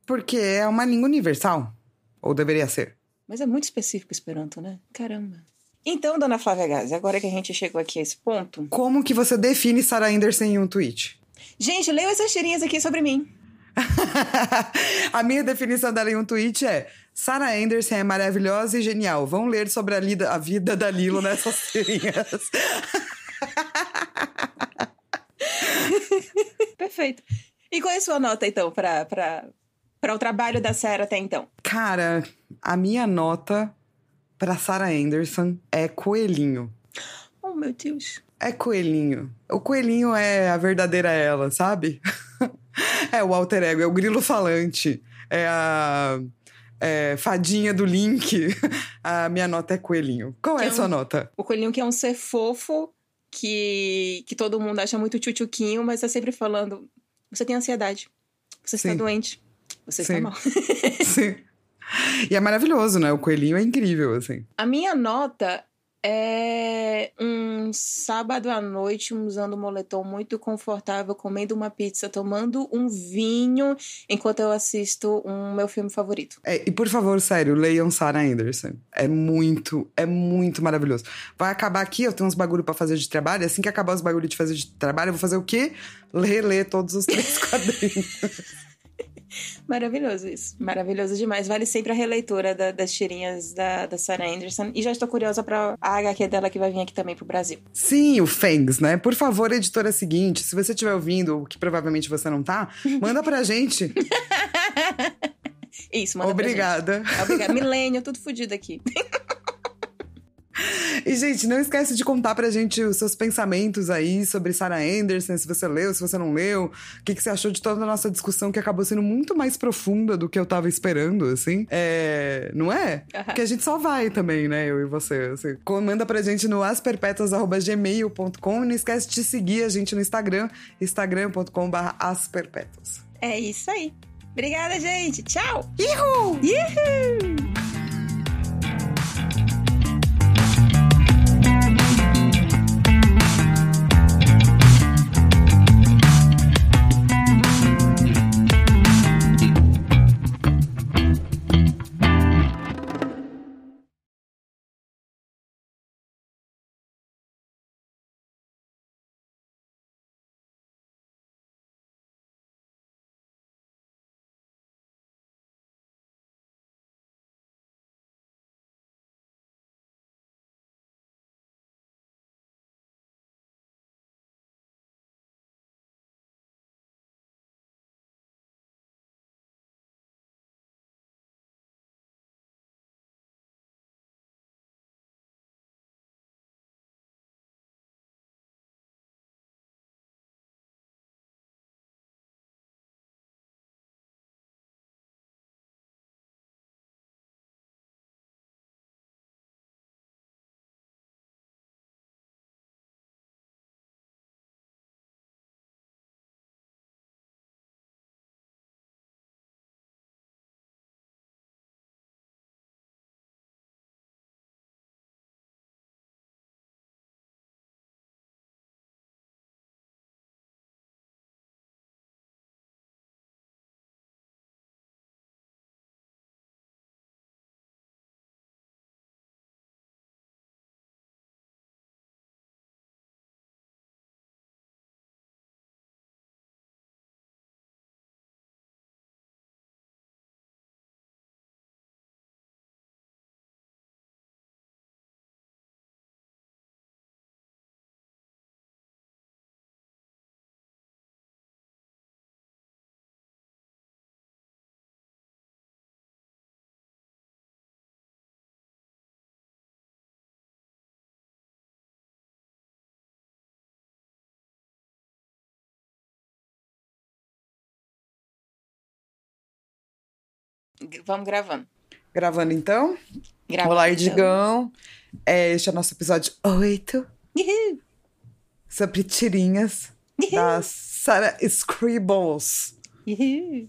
S1: Porque é uma língua universal. Ou deveria ser.
S2: Mas é muito específico Esperanto, né? Caramba. Então, dona Flávia Gazi, agora que a gente chegou aqui a esse ponto.
S1: Como que você define Sarah Anderson em um tweet?
S2: Gente, leiam essas tirinhas aqui sobre mim. [laughs]
S1: a minha definição dela em um tweet é: Sarah Anderson é maravilhosa e genial. Vão ler sobre a, lida- a vida da Lilo nessas [laughs] tirinhas.
S2: Perfeito. E qual é a sua nota, então, para para o trabalho da Sarah até então?
S1: Cara, a minha nota pra Sarah Anderson é coelhinho.
S2: Oh, meu Deus.
S1: É coelhinho. O coelhinho é a verdadeira ela, sabe? [laughs] é o alter ego, é o grilo falante. É a é, fadinha do Link. [laughs] a minha nota é coelhinho. Qual é
S2: Que
S1: a
S2: é
S1: sua
S2: um-
S1: nota?
S2: O coelhinho que é um ser fofo, que, que todo mundo acha muito tchutchuquinho, mas tá sempre falando: você tem ansiedade, você está doente, você está
S1: Sim.
S2: mal. [laughs]
S1: Sim. E é maravilhoso, né? O coelhinho é incrível, assim.
S2: A minha nota É um sábado à noite usando um moletom muito confortável, comendo uma pizza, tomando um vinho, enquanto eu assisto um meu filme favorito.
S1: É, e por favor, sério, leiam Sarah Anderson. É muito, é muito maravilhoso. Vai acabar aqui, eu tenho uns bagulho para fazer de trabalho. Assim que acabar os bagulho de fazer de trabalho, eu vou fazer o quê? Reler todos os três [laughs] quadrinhos.
S2: Maravilhoso isso. Maravilhoso demais. Vale sempre a releitura da, das tirinhas da, da Sarah Anderson. E já estou curiosa para a HQ dela que vai vir aqui também pro Brasil.
S1: Sim, o Fangs, né? Por favor, editora seguinte, se você estiver ouvindo, o que provavelmente você não tá, [laughs] manda pra gente.
S2: Isso, manda
S1: Obrigada.
S2: pra gente. Obrigada. Milênio, tudo fodido aqui. [laughs]
S1: E, gente, não esquece de contar pra gente os seus pensamentos aí sobre Sarah Anderson, se você leu, se você não leu, o que, que você achou de toda a nossa discussão, que acabou sendo muito mais profunda do que eu tava esperando, assim. É. Não é? Porque a gente só vai também, né, eu e você. Assim. Manda pra gente no asperpetuas.gmail.com e não esquece de seguir a gente no Instagram, instagram.com.br asperpetuas.
S2: É isso aí. Obrigada, gente. Tchau.
S1: Ihu!
S2: Uhul! Vamos gravando.
S1: Gravando então.
S2: Gravando.
S1: Olá,
S2: então.
S1: Edgão. É, este é o nosso episódio 8
S2: Uhul.
S1: sobre tirinhas da Sarah Scribbles.
S2: Uhul.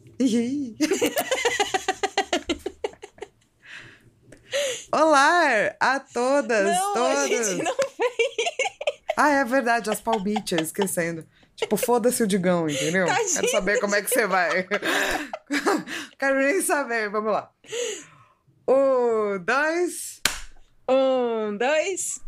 S1: Olá a todas,
S2: Não, a
S1: todos.
S2: gente não fez.
S1: Ah, é verdade, as palmitas, esquecendo. Tipo, foda-se o Digão, entendeu? Quero saber como é que você vai. Quero nem saber, vamos lá. Um, dois.
S2: Um, dois.